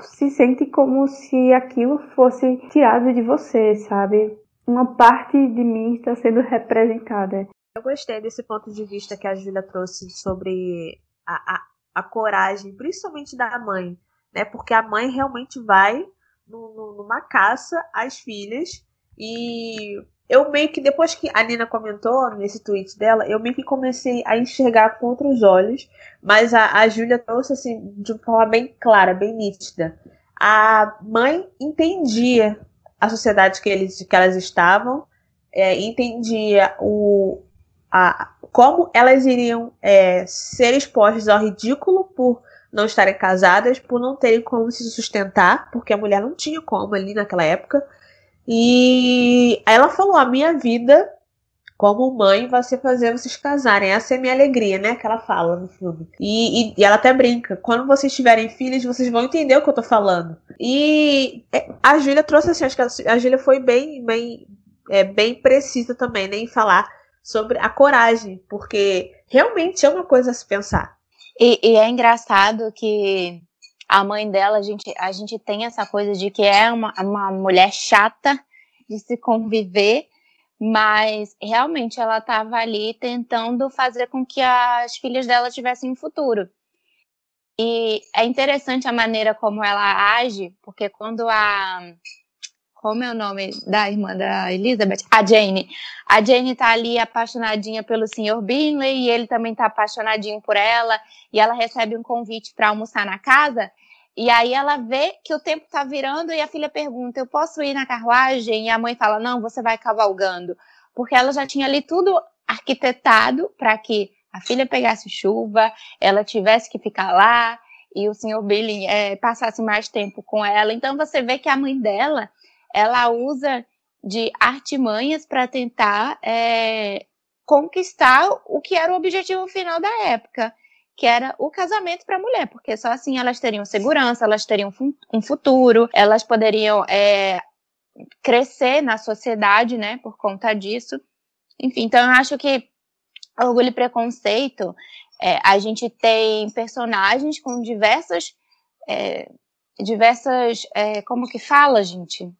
se sente como se aquilo fosse tirado de você, sabe? Uma parte de mim está sendo representada. Eu gostei desse ponto de vista que a Julia trouxe sobre a, a, a coragem, principalmente da mãe, né? Porque a mãe realmente vai no, no, numa caça às filhas e eu meio que, depois que a Nina comentou nesse tweet dela, eu meio que comecei a enxergar com outros olhos, mas a, a Júlia trouxe assim, de uma forma bem clara, bem nítida. A mãe entendia a sociedade que, eles, que elas estavam, é, entendia o, a, como elas iriam é, ser expostas ao ridículo por não estarem casadas, por não terem como se sustentar, porque a mulher não tinha como ali naquela época. E ela falou: a minha vida como mãe vai ser fazer vocês casarem. Essa é a minha alegria, né? Que ela fala no filme. E, e, e, ela até brinca: quando vocês tiverem filhos, vocês vão entender o que eu tô falando. E é, a Júlia trouxe assim: acho que a, Júlia foi bem, bem, é, bem precisa também, né? Em falar sobre a coragem, porque realmente é uma coisa a se pensar. E, e, é engraçado que a mãe dela, a gente, a gente tem essa coisa de que é uma, uma mulher chata de se conviver, mas realmente ela estava ali tentando fazer com que as filhas dela tivessem um futuro. E é interessante a maneira como ela age, porque quando a. Como é o nome da irmã da Elizabeth? A Jane. A Jane tá ali apaixonadinha pelo Sr. Bingley e ele também tá apaixonadinho por ela. E ela recebe um convite para almoçar na casa. E aí ela vê que o tempo tá virando e a filha pergunta: Eu posso ir na carruagem? E a mãe fala: Não, você vai cavalgando. Porque ela já tinha ali tudo arquitetado para que a filha pegasse chuva, ela tivesse que ficar lá e o senhor Billy é, passasse mais tempo com ela. Então você vê que a mãe dela, ela usa de artimanhas para tentar é, conquistar o que era o objetivo final da época, que era o casamento para a mulher, porque só assim elas teriam segurança, elas teriam um futuro, elas poderiam é, crescer na sociedade, né, por conta disso. Enfim, então eu acho que Orgulho e Preconceito, é, a gente tem personagens com diversas, é, diversas, é, como que fala, gente?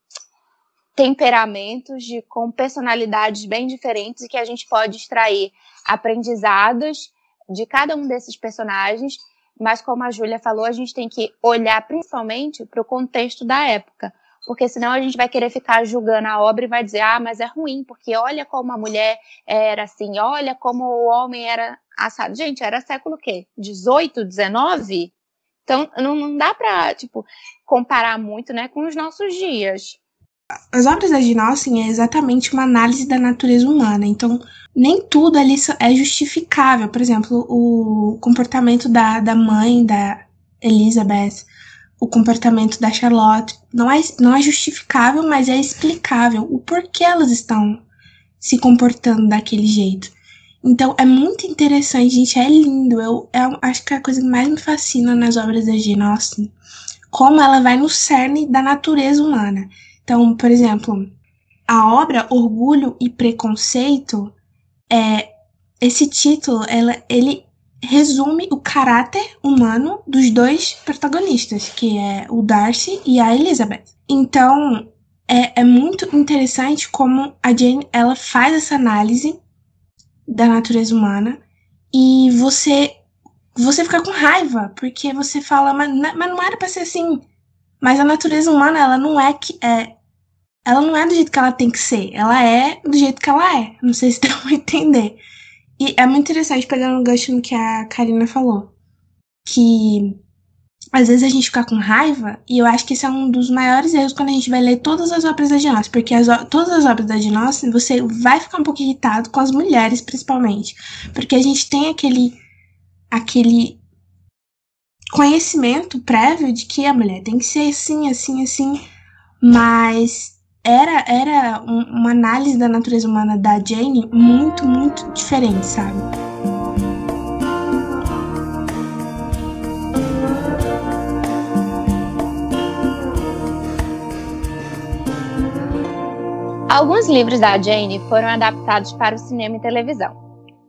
Temperamentos, de, com personalidades bem diferentes e que a gente pode extrair aprendizados de cada um desses personagens, mas como a Júlia falou, a gente tem que olhar principalmente para o contexto da época, porque senão a gente vai querer ficar julgando a obra e vai dizer, ah, mas é ruim, porque olha como a mulher era assim, olha como o homem era assado. Gente, era século quê? 18, 19? Então, não, não dá para tipo, comparar muito, né, com os nossos dias. As obras da Austen é exatamente uma análise da natureza humana, então nem tudo ali é justificável. Por exemplo, o comportamento da, da mãe da Elizabeth, o comportamento da Charlotte, não é, não é justificável, mas é explicável o porquê elas estão se comportando daquele jeito. Então é muito interessante, gente, é lindo. Eu, eu acho que é a coisa que mais me fascina nas obras da Jane como ela vai no cerne da natureza humana. Então, por exemplo, a obra Orgulho e Preconceito, é, esse título, ela, ele resume o caráter humano dos dois protagonistas, que é o Darcy e a Elizabeth. Então, é, é muito interessante como a Jane ela faz essa análise da natureza humana e você você fica com raiva porque você fala mas, mas não era para ser assim mas a natureza humana ela não é que é ela não é do jeito que ela tem que ser. Ela é do jeito que ela é. Não sei se deu pra entender. E é muito interessante pegando o gancho no que a Karina falou que às vezes a gente fica com raiva, e eu acho que esse é um dos maiores erros quando a gente vai ler todas as obras da Austen, porque as, todas as obras da Austen, você vai ficar um pouco irritado com as mulheres, principalmente, porque a gente tem aquele, aquele conhecimento prévio de que a mulher tem que ser assim, assim, assim, mas era, era uma análise da natureza humana da Jane muito, muito diferente, sabe? Alguns livros da Jane foram adaptados para o cinema e televisão.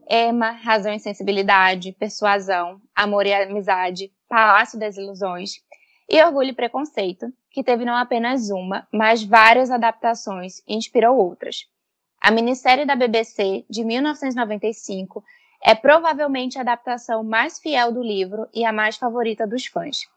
Emma, Razão e Sensibilidade, Persuasão, Amor e Amizade, Palácio das Ilusões e Orgulho e Preconceito, que teve não apenas uma, mas várias adaptações e inspirou outras. A minissérie da BBC, de 1995, é provavelmente a adaptação mais fiel do livro e a mais favorita dos fãs.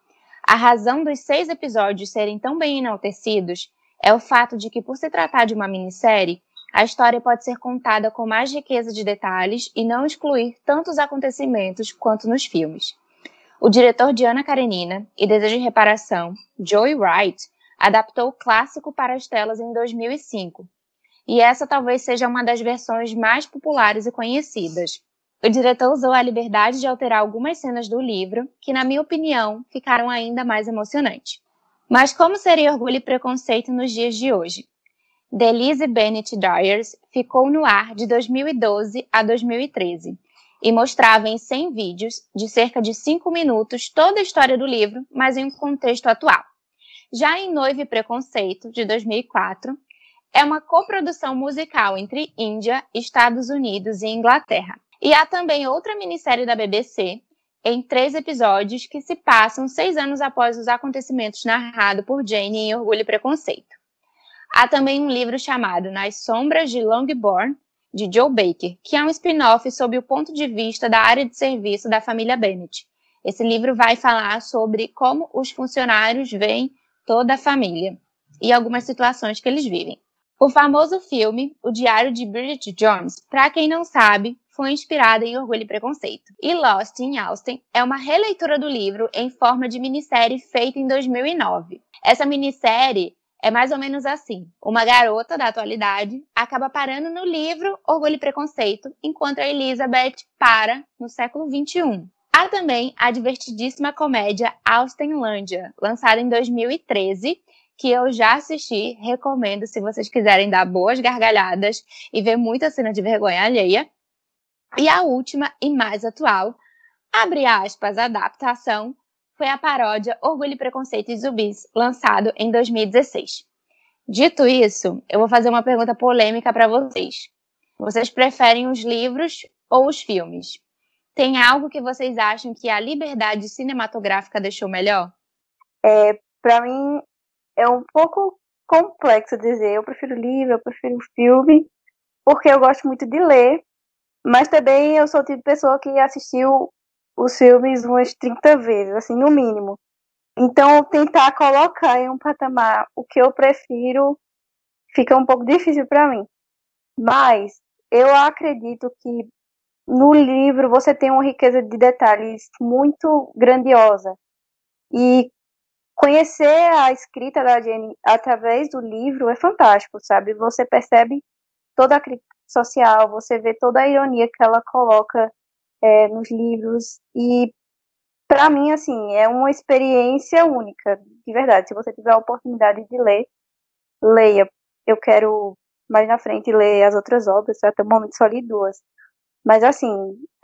A razão dos seis episódios serem tão bem enaltecidos é o fato de que, por se tratar de uma minissérie, a história pode ser contada com mais riqueza de detalhes e não excluir tantos acontecimentos quanto nos filmes. O diretor Diana Karenina e Desejo de Reparação, Joey Wright, adaptou o clássico para as telas em 2005, e essa talvez seja uma das versões mais populares e conhecidas. O diretor usou a liberdade de alterar algumas cenas do livro, que, na minha opinião, ficaram ainda mais emocionantes. Mas como seria orgulho e preconceito nos dias de hoje? Delise Bennett Dyers ficou no ar de 2012 a 2013 e mostrava em 100 vídeos de cerca de 5 minutos toda a história do livro, mas em um contexto atual. Já em Noiva e Preconceito, de 2004, é uma coprodução musical entre Índia, Estados Unidos e Inglaterra. E há também outra minissérie da BBC, em três episódios, que se passam seis anos após os acontecimentos narrados por Jane em Orgulho e Preconceito. Há também um livro chamado Nas Sombras de Longbourn, de Joe Baker, que é um spin-off sob o ponto de vista da área de serviço da família Bennett. Esse livro vai falar sobre como os funcionários veem toda a família e algumas situações que eles vivem. O famoso filme O Diário de Bridget Jones, para quem não sabe, foi inspirado em Orgulho e Preconceito. E Lost in Austin é uma releitura do livro em forma de minissérie feita em 2009. Essa minissérie é mais ou menos assim: uma garota da atualidade acaba parando no livro Orgulho e Preconceito, enquanto a Elizabeth para no século XXI. Há também a divertidíssima comédia Austenlândia, lançada em 2013, que eu já assisti, recomendo se vocês quiserem dar boas gargalhadas e ver muita cena de vergonha alheia. E a última e mais atual, abre aspas, adaptação, foi a paródia Orgulho e Preconceito e Zumbis, lançado em 2016. Dito isso, eu vou fazer uma pergunta polêmica para vocês. Vocês preferem os livros ou os filmes? Tem algo que vocês acham que a liberdade cinematográfica deixou melhor? É, para mim, é um pouco complexo dizer. Eu prefiro livro, eu prefiro filme, porque eu gosto muito de ler, mas também eu sou o tipo de pessoa que assistiu os filmes umas 30 vezes, assim, no mínimo. Então, tentar colocar em um patamar o que eu prefiro fica um pouco difícil para mim. Mas eu acredito que no livro você tem uma riqueza de detalhes muito grandiosa. E conhecer a escrita da Jenny através do livro é fantástico, sabe? Você percebe toda a crítica social, você vê toda a ironia que ela coloca é, nos livros e para mim assim é uma experiência única, de verdade. Se você tiver a oportunidade de ler, leia. Eu quero mais na frente ler as outras obras, até o momento só li duas. Mas assim,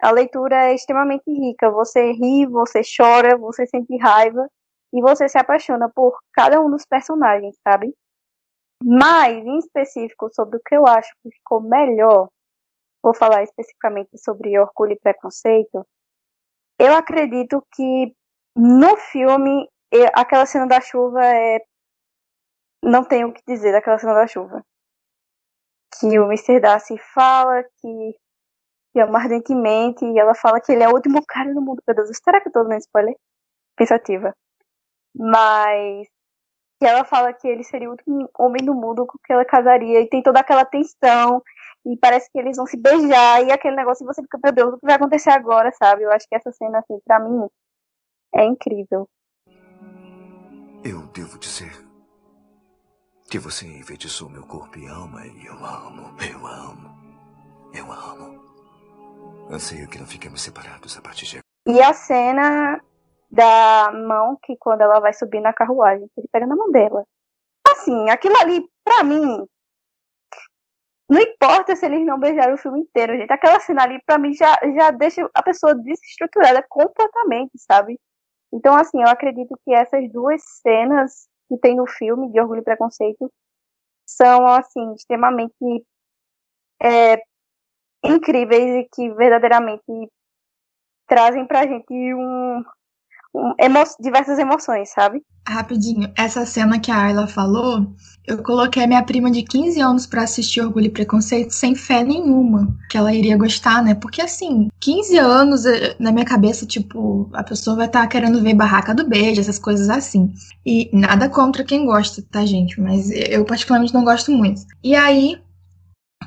a leitura é extremamente rica. Você ri, você chora, você sente raiva e você se apaixona por cada um dos personagens, sabe? Mas, em específico, sobre o que eu acho que ficou melhor, vou falar especificamente sobre Orgulho e Preconceito. Eu acredito que no filme, aquela cena da chuva é. Não tenho o que dizer daquela cena da chuva. Que o Mr. Darcy fala que, que ama ardentemente e ela fala que ele é o último cara do mundo. Meu Deus, será que eu tô dando spoiler? Pensativa. Mas que ela fala que ele seria o último homem do mundo com que ela casaria e tem toda aquela tensão e parece que eles vão se beijar e aquele negócio e você fica, meu Deus, o que vai acontecer agora, sabe? Eu acho que essa cena, assim, pra mim, é incrível. Eu devo dizer que você enfeitiçou meu corpo e alma e eu amo, eu amo, eu amo. Anseio que não fiquemos separados a partir de agora. E a cena da mão que quando ela vai subir na carruagem, ele pega na mão dela. Assim, aquilo ali, pra mim, não importa se eles não beijaram o filme inteiro, gente. Aquela cena ali, pra mim, já, já deixa a pessoa desestruturada completamente, sabe? Então, assim, eu acredito que essas duas cenas que tem no filme de Orgulho e Preconceito são, assim, extremamente é, incríveis e que verdadeiramente trazem pra gente um, emo diversas emoções, sabe? Rapidinho, essa cena que a Ayla falou, eu coloquei minha prima de 15 anos para assistir Orgulho e Preconceito sem fé nenhuma que ela iria gostar, né? Porque assim, 15 anos eh, na minha cabeça, tipo, a pessoa vai estar tá querendo ver Barraca do Beijo, essas coisas assim. E nada contra quem gosta, tá, gente? Mas eu particularmente não gosto muito. E aí,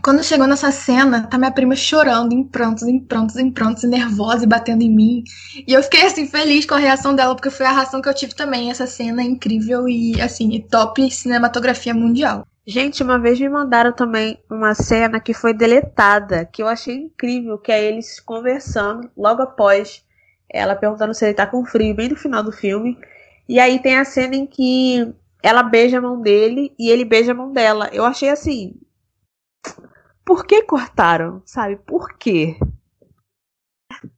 quando chegou nessa cena, tá minha prima chorando, em prantos, em prantos, em prantos, e nervosa e batendo em mim. E eu fiquei, assim, feliz com a reação dela, porque foi a reação que eu tive também. Essa cena é incrível e, assim, top cinematografia mundial. Gente, uma vez me mandaram também uma cena que foi deletada, que eu achei incrível, que é eles conversando logo após ela perguntando se ele tá com frio, bem no final do filme. E aí tem a cena em que ela beija a mão dele e ele beija a mão dela. Eu achei assim, por que cortaram? Sabe? Por quê?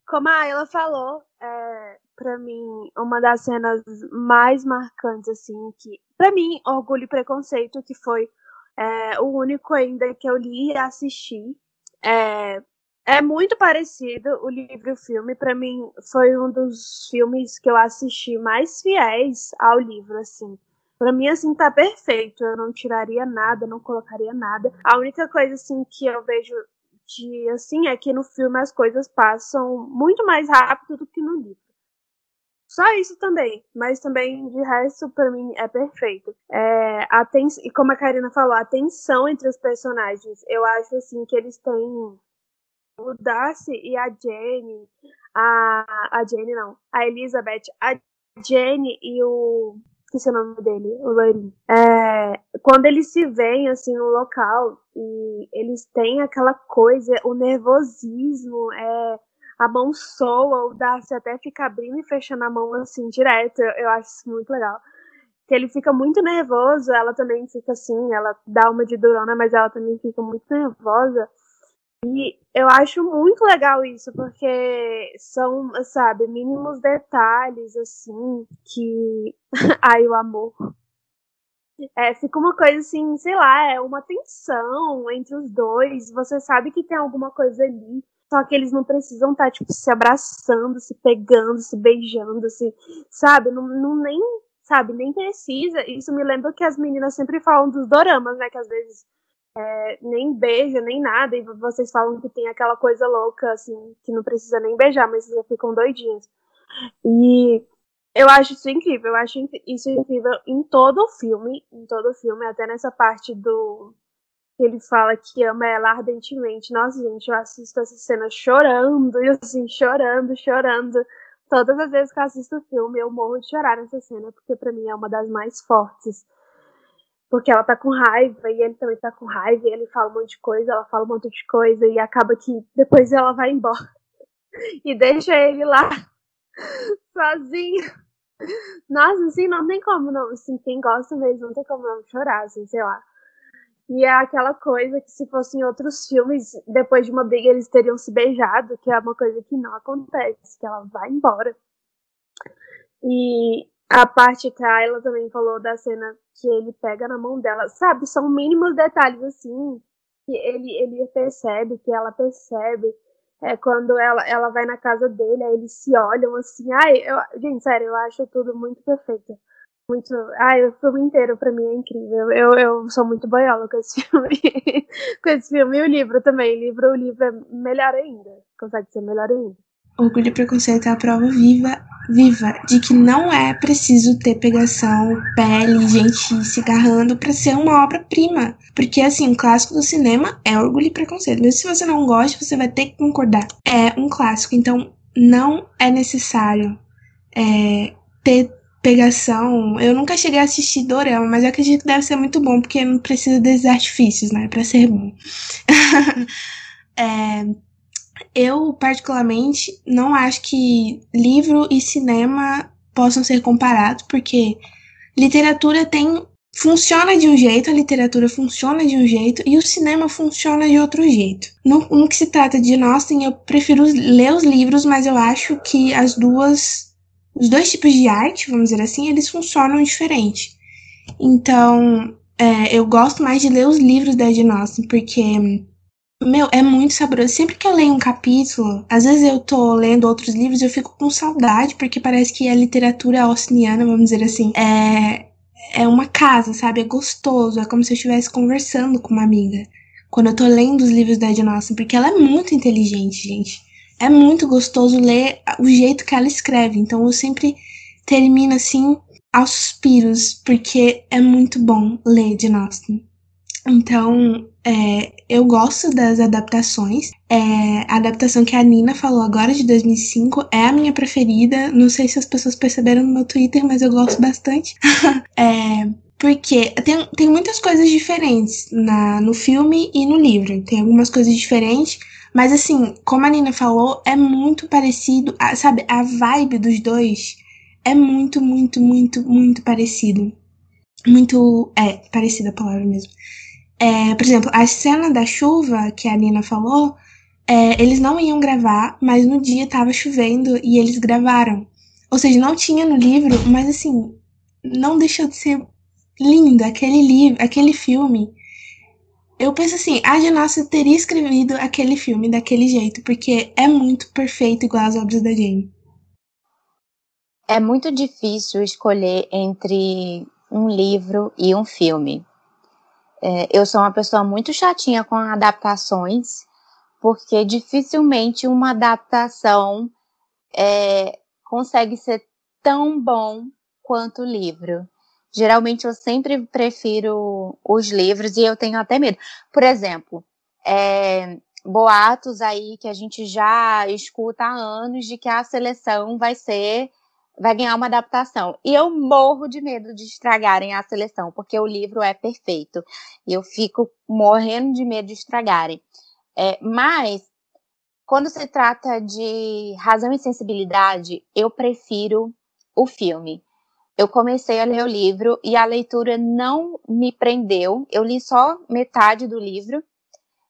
Como a Ayla falou, é, para mim, uma das cenas mais marcantes, assim, que. para mim, Orgulho e Preconceito, que foi É o único ainda que eu li e assisti. É, é muito parecido o livro e o filme. Para mim, foi um dos filmes que eu assisti mais fiéis ao livro, assim. Pra mim, assim, tá perfeito. Eu não tiraria nada, não colocaria nada. A única coisa, assim, que eu vejo de, assim, é que no filme as coisas passam muito mais rápido do que no livro. Só isso também, mas também de resto para mim é perfeito. É, a ten... E como a Karina falou, a tensão entre os personagens, eu acho assim que eles têm o Darcy e a Jenny, a, a Jenny não, a Elizabeth, a Jenny e o esqueci o nome dele, o loirinho. É, quando eles se veem assim no local e eles têm aquela coisa, o nervosismo, é, a mão soa, o Darcy até fica abrindo e fechando a mão assim direto. Eu, eu acho isso muito legal. Que ele fica muito nervoso, ela também fica assim, ela dá uma de durona, mas ela também fica muito nervosa. E eu acho muito legal isso, porque são, sabe, mínimos detalhes, assim, que. Ai, o amor. É, fica uma coisa assim, sei lá, é uma tensão entre os dois. Você sabe que tem alguma coisa ali. Só que eles não precisam estar, tá, tipo, se abraçando, se pegando, se beijando, se, sabe? Não, não nem, sabe, nem precisa. Isso me lembra que as meninas sempre falam dos doramas, né? Que às vezes é, nem beija, nem nada, e vocês falam que tem aquela coisa louca, assim, que não precisa nem beijar, mas vocês ficam doidinhos. E eu acho isso incrível, eu acho isso incrível em todo o filme, em todo o filme, até nessa parte do que ele fala que ama ela ardentemente. Nossa, gente, eu assisto essa cena chorando, e assim, chorando, chorando. Todas as vezes que eu assisto o filme, eu morro de chorar nessa cena, porque para mim é uma das mais fortes. Porque ela tá com raiva e ele também tá com raiva, e ele fala um monte de coisa, ela fala um monte de coisa, e acaba que depois ela vai embora e deixa ele lá sozinho. Nossa, assim, não tem como não. Assim, quem gosta mesmo, não tem como não chorar, assim, sei lá. E é aquela coisa que se fossem outros filmes, depois de uma briga eles teriam se beijado, que é uma coisa que não acontece, que ela vai embora. E a parte que a Ayla também falou da cena que ele pega na mão dela, sabe? São mínimos detalhes assim que ele, ele percebe, que ela percebe. É quando ela, ela vai na casa dele, aí eles se olham assim. Ai, eu, gente, sério, eu acho tudo muito perfeito muito. Ai, o filme inteiro pra mim é incrível. Eu, eu sou muito boiola com esse filme. com esse filme e o livro também. O livro, o livro é melhor ainda. Consegue ser melhor ainda. Orgulho e Preconceito é a prova viva, viva de que não é preciso ter pegação, pele, gente se agarrando para ser uma obra-prima. Porque, assim, o clássico do cinema é Orgulho e Preconceito. Mesmo se você não gosta, você vai ter que concordar. É um clássico, então não é necessário é, ter pegação. Eu nunca cheguei a assistir Dorama, mas eu acredito que deve ser muito bom, porque não precisa desses artifícios, né? Pra ser bom. é, eu, particularmente, não acho que livro e cinema possam ser comparados, porque literatura tem. Funciona de um jeito, a literatura funciona de um jeito e o cinema funciona de outro jeito. No, no que se trata de Austen, eu prefiro ler os livros, mas eu acho que as duas os dois tipos de arte, vamos dizer assim, eles funcionam diferente. Então, é, eu gosto mais de ler os livros da Jane porque, meu, é muito saboroso. Sempre que eu leio um capítulo, às vezes eu tô lendo outros livros, eu fico com saudade, porque parece que a literatura austiniana, vamos dizer assim, é, é uma casa, sabe? É gostoso, é como se eu estivesse conversando com uma amiga. Quando eu tô lendo os livros da Jane porque ela é muito inteligente, gente é muito gostoso ler o jeito que ela escreve. Então eu sempre termino assim aos suspiros, porque é muito bom ler Austen. Então, é, eu gosto das adaptações. É, a adaptação que a Nina falou agora, de 2005, é a minha preferida. Não sei se as pessoas perceberam no meu Twitter, mas eu gosto bastante. é, porque tem, tem muitas coisas diferentes na, no filme e no livro. Tem algumas coisas diferentes, mas assim, como a Nina falou, é muito parecido, a, sabe? A vibe dos dois é muito, muito, muito, muito parecido. Muito. É, parecida a palavra mesmo. É, por exemplo, a cena da chuva que a Nina falou, é, eles não iam gravar, mas no dia tava chovendo e eles gravaram. Ou seja, não tinha no livro, mas assim, não deixou de ser lindo. Aquele livro, aquele filme eu penso assim, a Jane Austen teria escrevido aquele filme daquele jeito, porque é muito perfeito igual as obras da Jane. É muito difícil escolher entre um livro e um filme. É, eu sou uma pessoa muito chatinha com adaptações, porque dificilmente uma adaptação é, consegue ser tão bom quanto o livro. Geralmente eu sempre prefiro os livros e eu tenho até medo. Por exemplo, é, boatos aí que a gente já escuta há anos de que a seleção vai ser vai ganhar uma adaptação. E eu morro de medo de estragarem a seleção, porque o livro é perfeito. E eu fico morrendo de medo de estragarem. É, mas, quando se trata de razão e sensibilidade, eu prefiro o filme. Eu comecei a ler o livro e a leitura não me prendeu. Eu li só metade do livro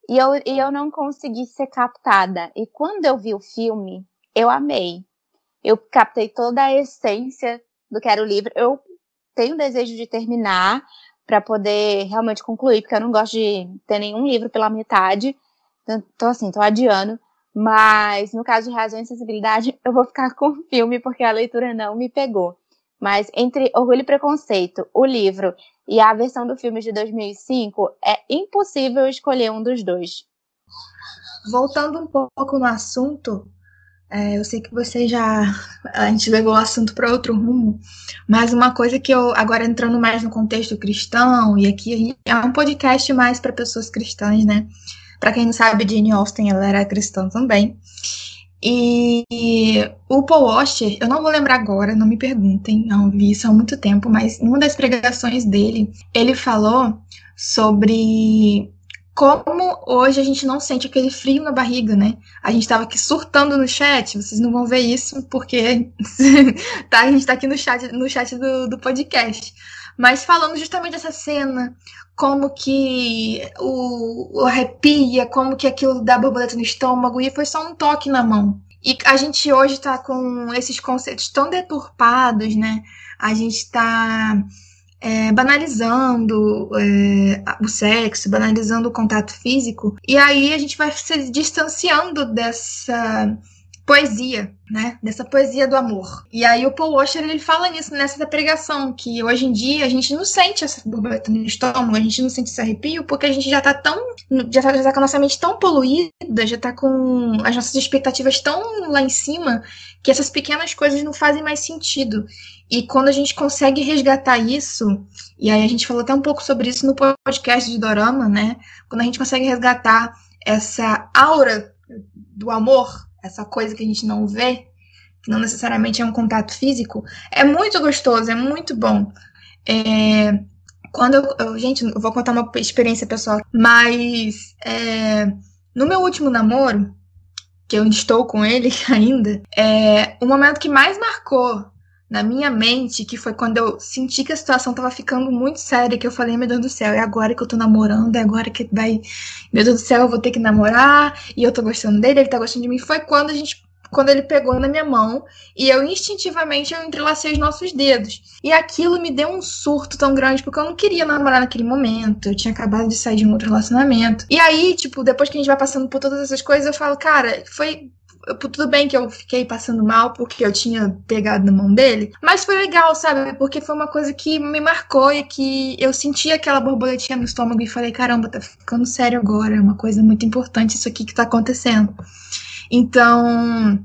e eu, e eu não consegui ser captada. E quando eu vi o filme, eu amei eu captei toda a essência do que era o livro. Eu tenho desejo de terminar para poder realmente concluir, porque eu não gosto de ter nenhum livro pela metade. Então, assim, tô adiando. Mas no caso de Razão e Sensibilidade, eu vou ficar com o filme, porque a leitura não me pegou. Mas entre Orgulho e Preconceito, o livro e a versão do filme de 2005, é impossível escolher um dos dois. Voltando um pouco no assunto, é, eu sei que você já. A gente levou o assunto para outro rumo, mas uma coisa que eu, agora entrando mais no contexto cristão, e aqui é um podcast mais para pessoas cristãs, né? Para quem não sabe, Jane Austen ela era cristã também. E o Paul Washer, eu não vou lembrar agora, não me perguntem, não vi isso há muito tempo, mas em uma das pregações dele, ele falou sobre como hoje a gente não sente aquele frio na barriga, né? A gente estava aqui surtando no chat, vocês não vão ver isso porque tá, a gente está aqui no chat, no chat do, do podcast. Mas falando justamente dessa cena, como que o, o arrepia, como que aquilo dá borboleta no estômago, e foi só um toque na mão. E a gente hoje está com esses conceitos tão deturpados, né? A gente está é, banalizando é, o sexo, banalizando o contato físico, e aí a gente vai se distanciando dessa poesia, né? Dessa poesia do amor. E aí o Paul Washer ele fala nisso nessa pregação que hoje em dia a gente não sente essa borboleta no estômago, a gente não sente esse arrepio porque a gente já tá tão já tá, já tá com a nossa mente tão poluída, já tá com as nossas expectativas tão lá em cima que essas pequenas coisas não fazem mais sentido. E quando a gente consegue resgatar isso, e aí a gente falou até um pouco sobre isso no podcast de Dorama, né? Quando a gente consegue resgatar essa aura do amor, essa coisa que a gente não vê, que não necessariamente é um contato físico, é muito gostoso, é muito bom. É, quando eu, eu, gente, eu vou contar uma experiência pessoal, mas é, no meu último namoro, que eu estou com ele ainda, é, o momento que mais marcou na minha mente, que foi quando eu senti que a situação tava ficando muito séria, que eu falei, meu Deus do céu, é agora que eu tô namorando, é agora que vai. Meu Deus do céu, eu vou ter que namorar, e eu tô gostando dele, ele tá gostando de mim. Foi quando a gente. Quando ele pegou na minha mão e eu instintivamente eu entrelacei os nossos dedos. E aquilo me deu um surto tão grande porque eu não queria namorar naquele momento. Eu tinha acabado de sair de um outro relacionamento. E aí, tipo, depois que a gente vai passando por todas essas coisas, eu falo, cara, foi tudo bem que eu fiquei passando mal porque eu tinha pegado na mão dele, mas foi legal, sabe? Porque foi uma coisa que me marcou e que eu senti aquela borboletinha no estômago e falei: caramba, tá ficando sério agora, é uma coisa muito importante isso aqui que tá acontecendo. Então,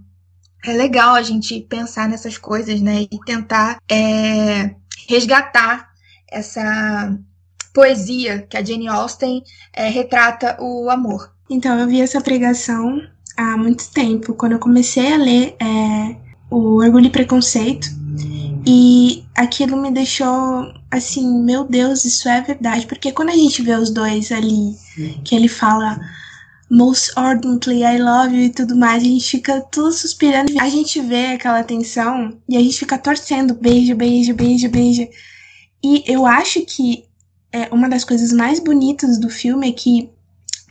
é legal a gente pensar nessas coisas, né? E tentar é, resgatar essa poesia que a Jane Austen é, retrata o amor. Então, eu vi essa pregação há muito tempo, quando eu comecei a ler é, o Orgulho e Preconceito. E aquilo me deixou assim, meu Deus, isso é verdade. Porque quando a gente vê os dois ali, que ele fala most ardently, I love you e tudo mais, a gente fica tudo suspirando. A gente vê aquela tensão e a gente fica torcendo, beijo, beijo, beijo, beijo. E eu acho que é, uma das coisas mais bonitas do filme é que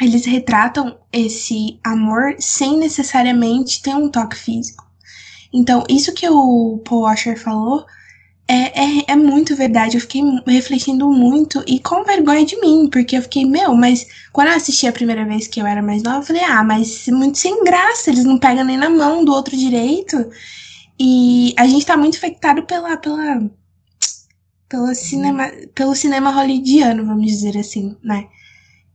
eles retratam esse amor sem necessariamente ter um toque físico. Então, isso que o Paul Washer falou é, é, é muito verdade. Eu fiquei refletindo muito e com vergonha de mim, porque eu fiquei, meu, mas quando eu assisti a primeira vez que eu era mais nova, eu falei, ah, mas muito sem graça, eles não pegam nem na mão do outro direito. E a gente tá muito infectado pela, pela, pela cinema, pelo cinema hollywoodiano, vamos dizer assim, né?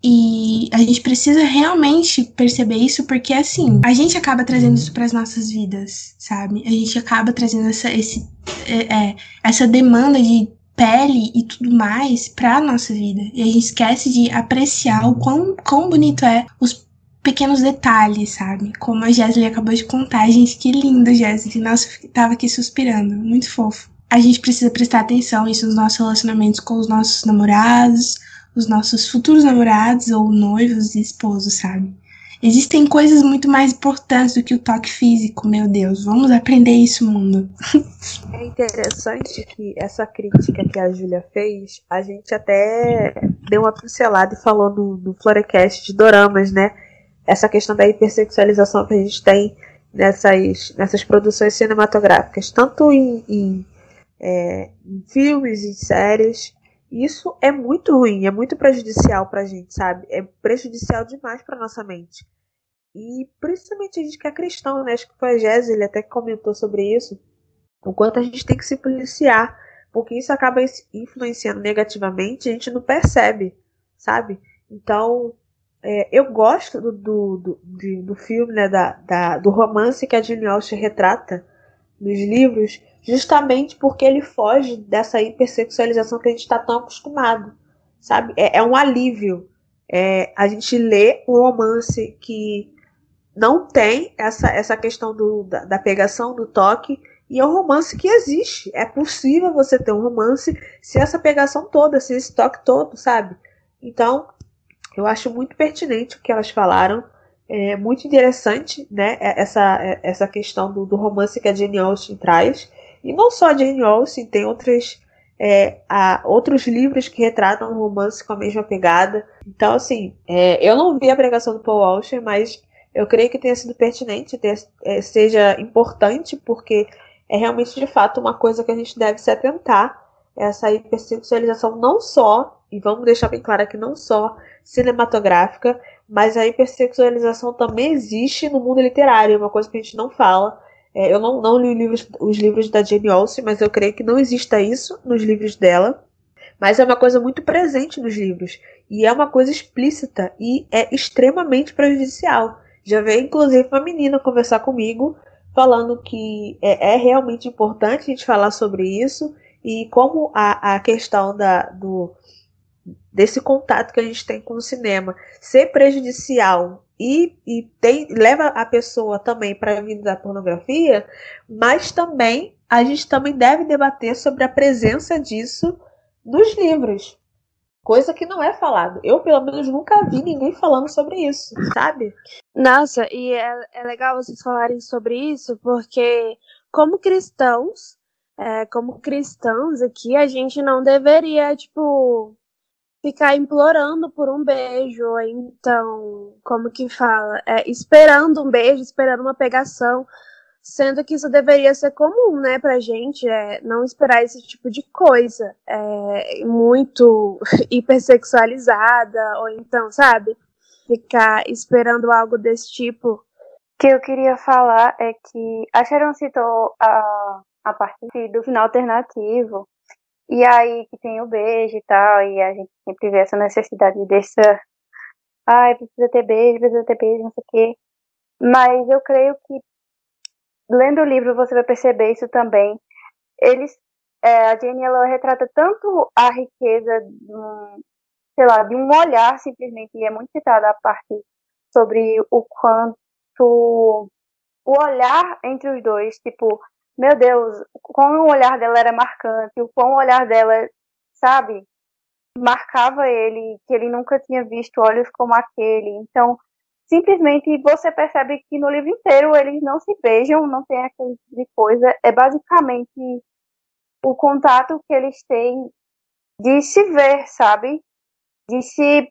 E a gente precisa realmente perceber isso, porque assim, a gente acaba trazendo isso para as nossas vidas, sabe? A gente acaba trazendo essa, esse, é, é, essa demanda de pele e tudo mais para nossa vida. E a gente esquece de apreciar o quão, quão bonito é os pequenos detalhes, sabe? Como a Jéssica acabou de contar. Gente, que lindo, Jéssica. Nossa, tava aqui suspirando. Muito fofo. A gente precisa prestar atenção isso nos nossos relacionamentos com os nossos namorados, os nossos futuros namorados ou noivos e esposos, sabe? Existem coisas muito mais importantes do que o toque físico, meu Deus. Vamos aprender isso, mundo. É interessante que essa crítica que a Júlia fez, a gente até deu uma pincelada e falou no, no Florecast de Doramas, né? Essa questão da hipersexualização que a gente tem nessas, nessas produções cinematográficas, tanto em, em, é, em filmes e séries, isso é muito ruim, é muito prejudicial pra gente, sabe? É prejudicial demais pra nossa mente. E principalmente a gente que é cristão, né? Acho que foi a ele até comentou sobre isso. O quanto a gente tem que se policiar, porque isso acaba influenciando negativamente, a gente não percebe, sabe? Então, é, eu gosto do, do, do, do filme, né? Da, da, do romance que a Jane Austen retrata nos livros, justamente porque ele foge dessa hipersexualização que a gente está tão acostumado, sabe? É, é um alívio. É, a gente lê um romance que não tem essa, essa questão do, da, da pegação, do toque, e é um romance que existe. É possível você ter um romance se essa pegação toda, se esse toque todo, sabe? Então, eu acho muito pertinente o que elas falaram. É muito interessante, né? Essa, essa questão do, do romance que a Jane Austen traz. E não só a Jane Austen, tem outras, é, outros livros que retratam o romance com a mesma pegada. Então, assim, é, eu não vi a pregação do Paul Auster, mas eu creio que tenha sido pertinente, ter, é, seja importante, porque é realmente de fato uma coisa que a gente deve se atentar. Essa hipersexualização não só, e vamos deixar bem claro que não só cinematográfica, mas a hipersexualização também existe no mundo literário, uma coisa que a gente não fala. É, eu não, não li livros, os livros da Jane Austen, mas eu creio que não exista isso nos livros dela. Mas é uma coisa muito presente nos livros. E é uma coisa explícita e é extremamente prejudicial. Já veio, inclusive, uma menina conversar comigo falando que é, é realmente importante a gente falar sobre isso e como a, a questão da, do, desse contato que a gente tem com o cinema ser prejudicial e, e tem, leva a pessoa também para vida da pornografia, mas também a gente também deve debater sobre a presença disso nos livros. Coisa que não é falado. Eu, pelo menos, nunca vi ninguém falando sobre isso, sabe? Nossa, e é, é legal vocês falarem sobre isso, porque como cristãos, é, como cristãos aqui, a gente não deveria, tipo, ficar implorando por um beijo, então, como que fala? É, esperando um beijo, esperando uma pegação, sendo que isso deveria ser comum, né, pra gente, é, não esperar esse tipo de coisa, é, muito hipersexualizada, ou então, sabe, ficar esperando algo desse tipo. O que eu queria falar é que a Sharon citou a, a parte do final alternativo, e aí que tem o beijo e tal, e a gente sempre vê essa necessidade dessa. Ai, precisa ter beijo, precisa ter beijo, não sei o quê. Mas eu creio que, lendo o livro, você vai perceber isso também. Eles, é, a Jane, ela retrata tanto a riqueza, de um, sei lá, de um olhar, simplesmente, e é muito citada a parte sobre o quanto o olhar entre os dois, tipo, meu Deus, como o olhar dela era marcante, o quão o olhar dela, sabe, marcava ele, que ele nunca tinha visto olhos como aquele. Então, simplesmente você percebe que no livro inteiro eles não se beijam, não tem aquele tipo de coisa. É basicamente o contato que eles têm de se ver, sabe? De se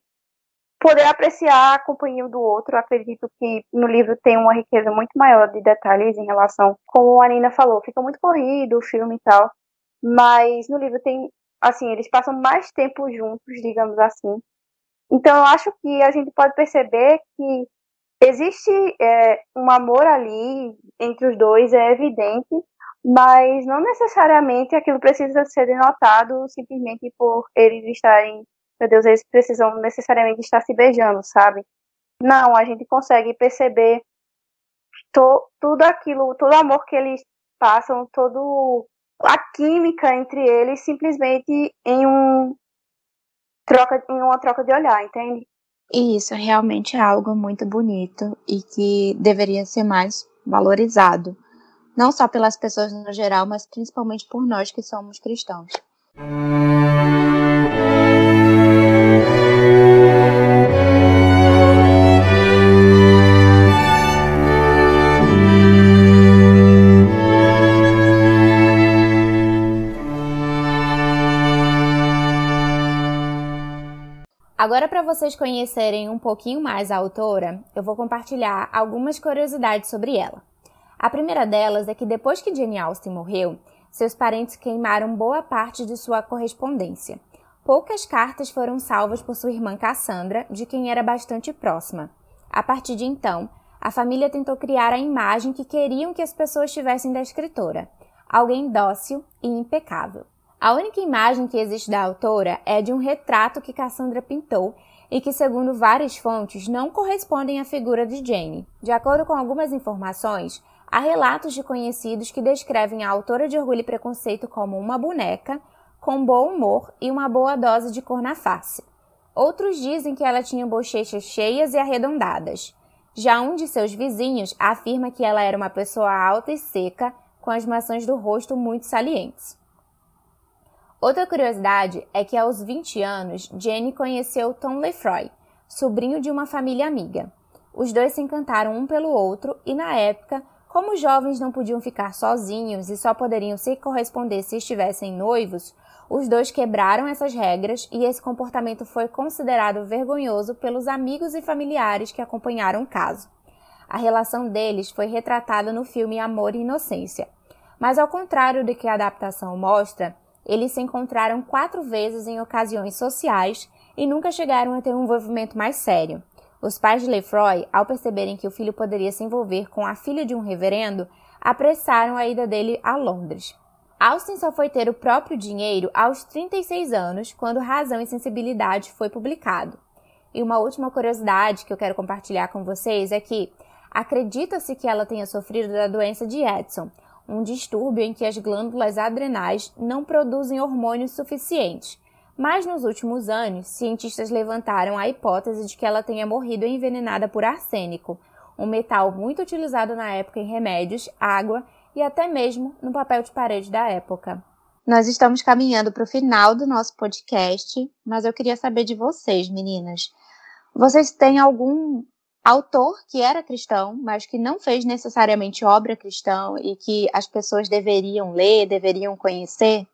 poder apreciar a companhia do outro. Acredito que no livro tem uma riqueza muito maior de detalhes em relação, como a Nina falou, fica muito corrido o filme e tal. mas no livro tem, assim, eles passam mais tempo juntos, digamos assim. Então eu acho que a gente pode perceber que existe é, um amor ali entre os dois, é evidente, mas não necessariamente aquilo precisa ser denotado simplesmente por eles estarem, meu Deus, eles precisam necessariamente estar se beijando, sabe? Não, a gente consegue perceber to, tudo aquilo, todo o amor que eles passam, todo a química entre eles simplesmente em um troca em uma troca de olhar, entende? E isso realmente é algo muito bonito e que deveria ser mais valorizado não só pelas pessoas no geral, mas principalmente por nós que somos cristãos. Agora, para vocês conhecerem um pouquinho mais a autora, eu vou compartilhar algumas curiosidades sobre ela. A primeira delas é que depois que Jane Austen morreu, seus parentes queimaram boa parte de sua correspondência. Poucas cartas foram salvas por sua irmã Cassandra, de quem era bastante próxima. A partir de então, a família tentou criar a imagem que queriam que as pessoas tivessem da escritora, alguém dócil e impecável. A única imagem que existe da autora é de um retrato que Cassandra pintou e que, segundo várias fontes, não correspondem à figura de Jane. De acordo com algumas informações, Há relatos de conhecidos que descrevem a autora de Orgulho e Preconceito como uma boneca, com bom humor e uma boa dose de cor na face. Outros dizem que ela tinha bochechas cheias e arredondadas. Já um de seus vizinhos afirma que ela era uma pessoa alta e seca, com as maçãs do rosto muito salientes. Outra curiosidade é que aos 20 anos, Jenny conheceu Tom Lefroy, sobrinho de uma família amiga. Os dois se encantaram um pelo outro e, na época, como os jovens não podiam ficar sozinhos e só poderiam se corresponder se estivessem noivos, os dois quebraram essas regras e esse comportamento foi considerado vergonhoso pelos amigos e familiares que acompanharam o caso. A relação deles foi retratada no filme Amor e Inocência. Mas ao contrário do que a adaptação mostra, eles se encontraram quatro vezes em ocasiões sociais e nunca chegaram a ter um envolvimento mais sério. Os pais de Lefroy, ao perceberem que o filho poderia se envolver com a filha de um reverendo, apressaram a ida dele a Londres. Austin só foi ter o próprio dinheiro aos 36 anos, quando Razão e Sensibilidade foi publicado. E uma última curiosidade que eu quero compartilhar com vocês é que acredita-se que ela tenha sofrido da doença de Edson, um distúrbio em que as glândulas adrenais não produzem hormônios suficientes, mas nos últimos anos, cientistas levantaram a hipótese de que ela tenha morrido envenenada por arsênico, um metal muito utilizado na época em remédios, água e até mesmo no papel de parede da época. Nós estamos caminhando para o final do nosso podcast, mas eu queria saber de vocês, meninas. Vocês têm algum autor que era cristão, mas que não fez necessariamente obra cristã e que as pessoas deveriam ler, deveriam conhecer?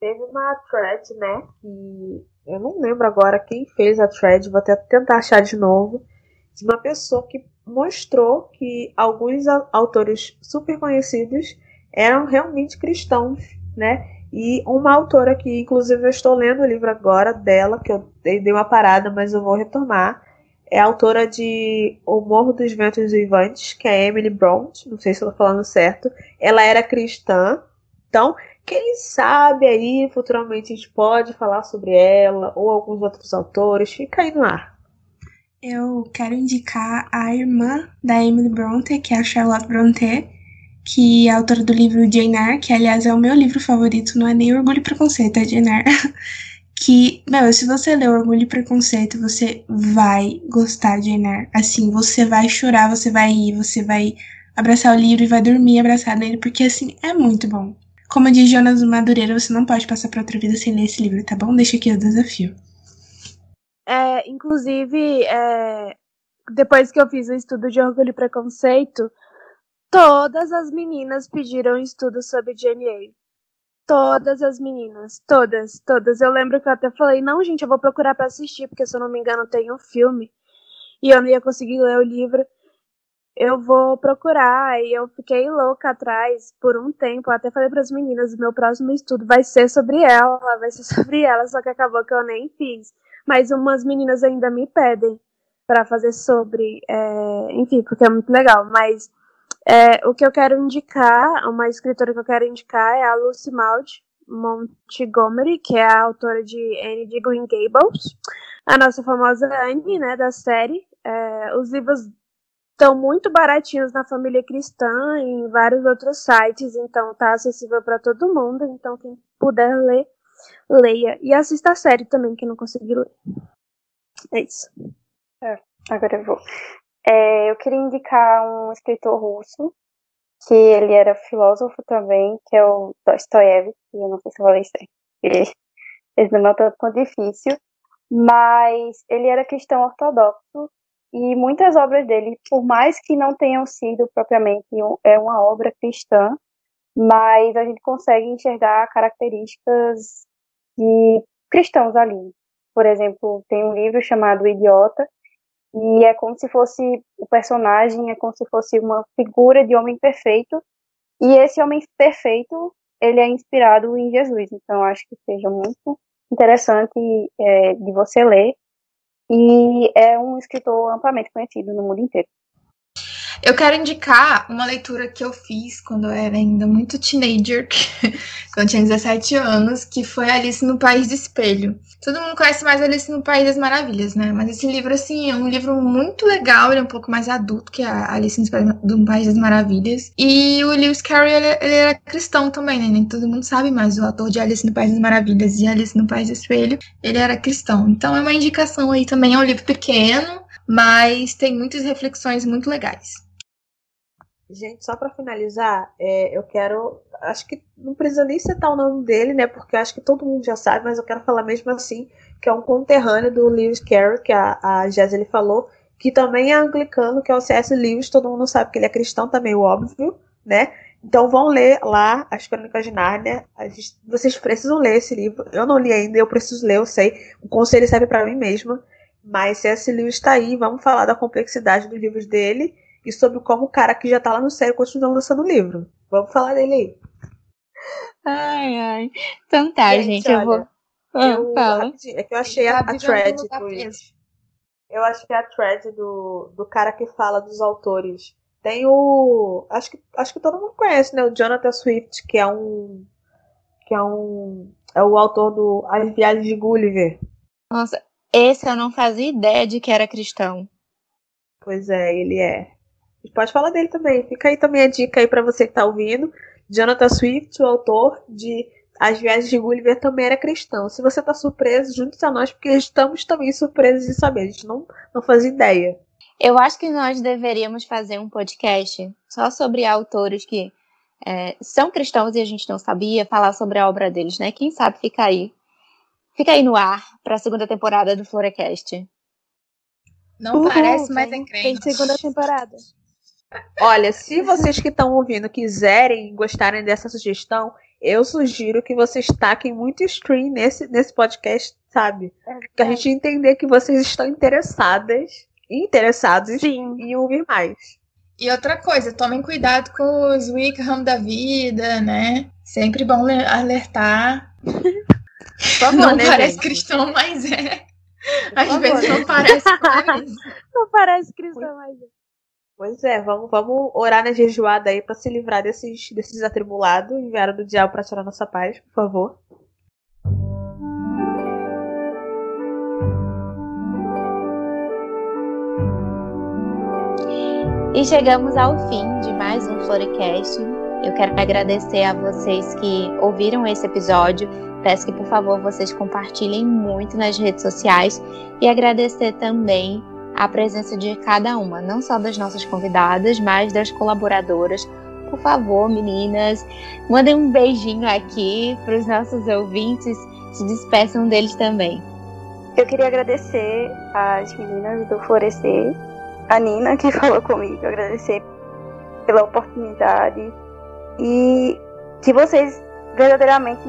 Teve uma thread, né? Que eu não lembro agora quem fez a thread, vou até tentar achar de novo. De uma pessoa que mostrou que alguns autores super conhecidos eram realmente cristãos, né? E uma autora que, inclusive, eu estou lendo o livro agora dela, que eu dei uma parada, mas eu vou retomar. É autora de O Morro dos Ventos Vivantes, que é Emily Bront, não sei se estou falando certo. Ela era cristã, então quem sabe aí futuramente a gente pode falar sobre ela ou alguns outros autores. Fica aí no ar. Eu quero indicar a irmã da Emily Bronte, que é a Charlotte Bronte, que é autora do livro Jane Eyre, que aliás é o meu livro favorito, não é nem Orgulho e Preconceito, é Jane Eyre. que, meu, se você ler Orgulho e Preconceito, você vai gostar de Eyre. Assim, você vai chorar, você vai rir, você vai abraçar o livro e vai dormir abraçado nele, porque assim, é muito bom. Como diz Jonas Madureira, você não pode passar para outra vida sem ler esse livro, tá bom? Deixa aqui o desafio. É, inclusive, é, depois que eu fiz o estudo de orgulho e preconceito, todas as meninas pediram estudo sobre Jane Eyre. Todas as meninas, todas, todas. Eu lembro que eu até falei, não, gente, eu vou procurar para assistir, porque se eu não me engano tem um filme. E eu não ia conseguir ler o livro. eu vou procurar e eu fiquei louca atrás por um tempo. Até falei para as meninas, meu próximo estudo vai ser sobre ela, vai ser sobre ela, só que acabou que eu nem fiz. Mas umas meninas ainda me pedem para fazer sobre, é, enfim, porque é muito legal. Mas é, o que eu quero indicar, uma escritora que eu quero indicar é a Lucy Maud Montgomery, que é a autora de Anne de Green Gables, a nossa famosa Anne, né, da série. É, os livros estão muito baratinhos na família cristã e em vários outros sites, então tá acessível para todo mundo. Então quem puder ler, leia e assista a série também, que não consegui ler. É isso. É, agora eu vou. É, eu queria indicar um escritor russo, que ele era filósofo também, que é o Dostoiévski, eu não sei se eu falei certo, esse não é tanto difícil, mas ele era cristão ortodoxo e muitas obras dele, por mais que não tenham sido propriamente é uma obra cristã, mas a gente consegue enxergar características de cristãos ali. Por exemplo, tem um livro chamado Idiota, e é como se fosse o personagem, é como se fosse uma figura de homem perfeito, e esse homem perfeito, ele é inspirado em Jesus. Então, acho que seja muito interessante é, de você ler e é um escritor amplamente conhecido no mundo inteiro. Eu quero indicar uma leitura que eu fiz quando eu era ainda muito teenager, quando eu tinha 17 anos, que foi Alice no País do Espelho. Todo mundo conhece mais Alice no País das Maravilhas, né? Mas esse livro, assim, é um livro muito legal, ele é um pouco mais adulto que a Alice no País das Maravilhas. E o Lewis Carroll, ele, ele era cristão também, né? Nem todo mundo sabe, mas o autor de Alice no País das Maravilhas e Alice no País do Espelho, ele era cristão. Então é uma indicação aí também, é um livro pequeno, mas tem muitas reflexões muito legais. Gente, só para finalizar, é, eu quero. Acho que não precisa nem citar o nome dele, né? Porque acho que todo mundo já sabe, mas eu quero falar mesmo assim, que é um conterrâneo do Lewis Carroll, que a, a Gisele falou, que também é anglicano, que é o C.S. Lewis, todo mundo sabe que ele é cristão também, óbvio, né? Então vão ler lá as Crônicas de Nárnia. Gente, vocês precisam ler esse livro. Eu não li ainda, eu preciso ler, eu sei. O conselho serve para mim mesma. Mas C.S. Lewis está aí, vamos falar da complexidade dos livros dele e sobre como o cara que já tá lá no céu continua lançando o livro. Vamos falar dele aí. Ai, ai. Então tá, gente, gente olha, eu vou. Ah, eu, fala. É que eu achei a, a thread dos. Eu achei a thread do, do cara que fala dos autores. Tem o. Acho que, acho que todo mundo conhece, né? O Jonathan Swift, que é um. Que é um. É o autor do As Viagens de Gulliver. Nossa, esse eu não fazia ideia de que era cristão. Pois é, ele é pode falar dele também. Fica aí também a dica aí para você que tá ouvindo. Jonathan Swift, o autor de As Viagens de Gulliver, também era cristão. Se você tá surpreso, junte-se a nós, porque estamos também surpresos de saber. A gente não, não fazia ideia. Eu acho que nós deveríamos fazer um podcast só sobre autores que é, são cristãos e a gente não sabia, falar sobre a obra deles, né? Quem sabe fica aí. Fica aí no ar para a segunda temporada do Florecast. Não Uhul, parece, mas tem, crente. Tem segunda temporada. Olha, se vocês que estão ouvindo quiserem gostarem dessa sugestão, eu sugiro que vocês taquem muito stream nesse, nesse podcast, sabe? É que a gente entender que vocês estão interessadas, interessados Sim. em ouvir mais. E outra coisa, tomem cuidado com os Wickham da vida, né? Sempre bom alertar. Favor, não né, parece gente? cristão, mas é. Às vezes não parece. não parece cristão, mas é. Pois é, vamos, vamos orar na jejuada aí para se livrar desses, desses atribulados, enviaram do diabo para tirar nossa paz, por favor. E chegamos ao fim de mais um Florecast. Eu quero agradecer a vocês que ouviram esse episódio. Peço que, por favor, vocês compartilhem muito nas redes sociais e agradecer também a presença de cada uma, não só das nossas convidadas, mas das colaboradoras. Por favor, meninas, mandem um beijinho aqui para os nossos ouvintes, se despeçam deles também. Eu queria agradecer às meninas do Florescer, a Nina que falou comigo, agradecer pela oportunidade e que vocês verdadeiramente,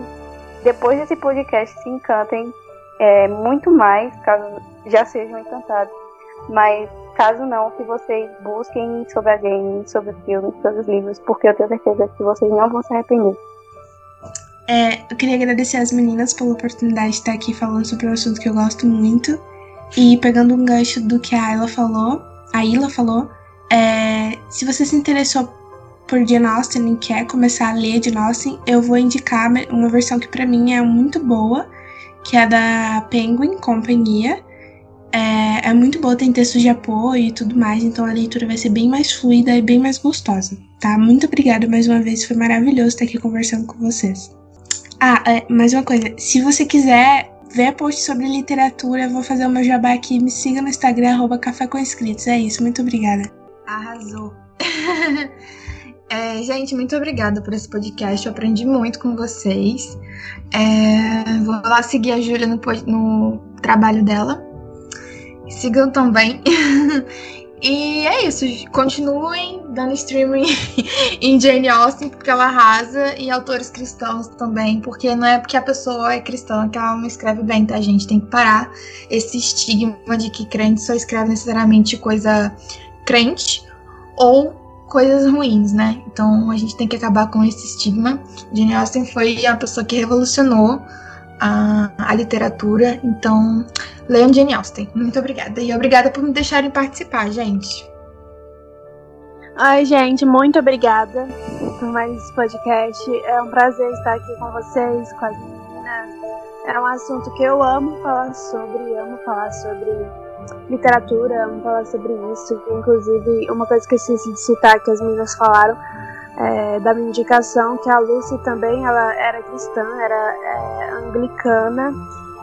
depois desse podcast, se encantem é, muito mais, caso já sejam encantados mas Caso não, que vocês busquem sobre a Jane, sobre filmes, sobre os livros, porque eu tenho certeza que vocês não vão se arrepender. É, eu queria agradecer as meninas pela oportunidade de estar aqui falando sobre um assunto que eu gosto muito. E pegando um gancho do que a Ayla falou, a Ila falou, é, se você se interessou por Jane Austen e quer começar a ler Jane Austen, eu vou indicar uma versão que para mim é muito boa, que é da Penguin Companhia. É, é, muito boa, tem textos de apoio e tudo mais, então a leitura vai ser bem mais fluida e bem mais gostosa, tá? Muito obrigada mais uma vez, foi maravilhoso estar aqui conversando com vocês. Ah, é, mais uma coisa, se você quiser ver post sobre literatura, eu vou fazer o meu jabá aqui, me siga no Instagram, arroba Café com Inscritos, é isso, muito obrigada. Arrasou! É, gente, muito obrigada por esse podcast. Eu aprendi muito com vocês. É, vou lá seguir a Júlia no, no, trabalho dela. Sigam também. e é isso. Continuem dando streaming em Jane Austen, porque ela arrasa, e autores cristãos também, porque não é porque a pessoa é cristã que ela não escreve bem, tá, gente? Tem que parar esse estigma de que crente só escreve necessariamente coisa crente ou coisas ruins, né? Então a gente tem que acabar com esse estigma. Jane Austen foi a pessoa que revolucionou a, a literatura. Então, leiam Jane Austen. Muito obrigada. E obrigada por me deixarem participar, gente. Ai, gente, muito obrigada por mais esse podcast. É um prazer estar aqui com vocês, com as meninas. É um assunto que eu amo falar sobre, amo falar sobre literatura, vamos falar sobre isso. Inclusive, uma coisa que eu esqueci de citar que as meninas falaram é, da minha indicação, que a Lucy também ela era cristã, era é, anglicana,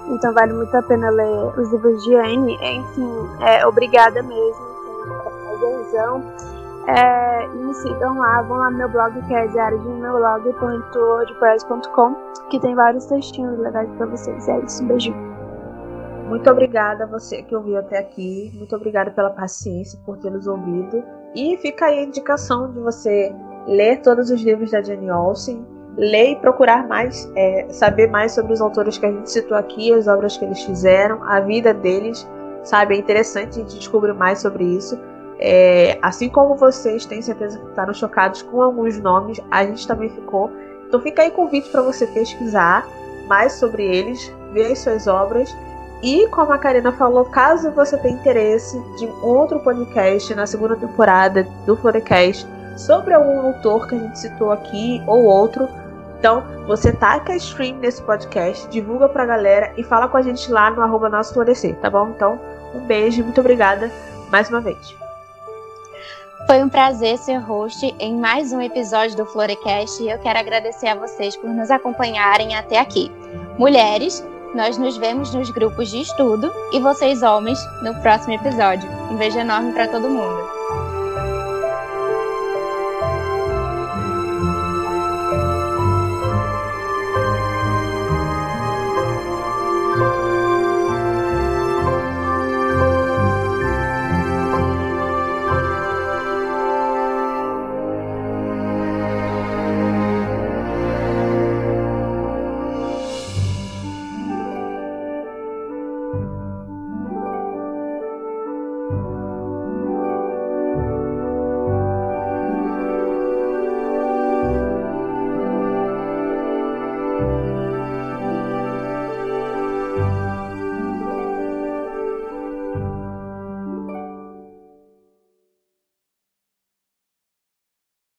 então vale muito a pena ler os livros de Anne. Enfim, é, obrigada mesmo, prazerzão. É, e me sigam lá, vão lá no meu blog, que é diariodemeblog.wordpress.com, que tem vários textinhos legais para vocês. É isso, um beijinho. Muito obrigada a você que ouviu até aqui. Muito obrigada pela paciência, por ter nos ouvido. E fica aí a indicação de você ler todos os livros da Jane Austen, ler e procurar mais, é, saber mais sobre os autores que a gente citou aqui, as obras que eles fizeram, a vida deles, sabe? É interessante a gente descobrir mais sobre isso. É, assim como vocês têm certeza que ficaram chocados com alguns nomes, a gente também ficou. Então fica aí convite para você pesquisar mais sobre eles, ver as suas obras e como a Karina falou, caso você tenha interesse de outro podcast na segunda temporada do Florecast sobre algum autor que a gente citou aqui ou outro, então você taca a stream nesse podcast, divulga pra galera e fala com a gente lá no arroba nosso florescer, tá bom? Então, um beijo e muito obrigada mais uma vez. Foi um prazer ser host em mais um episódio do Florecast e eu quero agradecer a vocês por nos acompanharem até aqui. Mulheres, nós nos vemos nos grupos de estudo e vocês, homens, no próximo episódio. Um beijo enorme para todo mundo.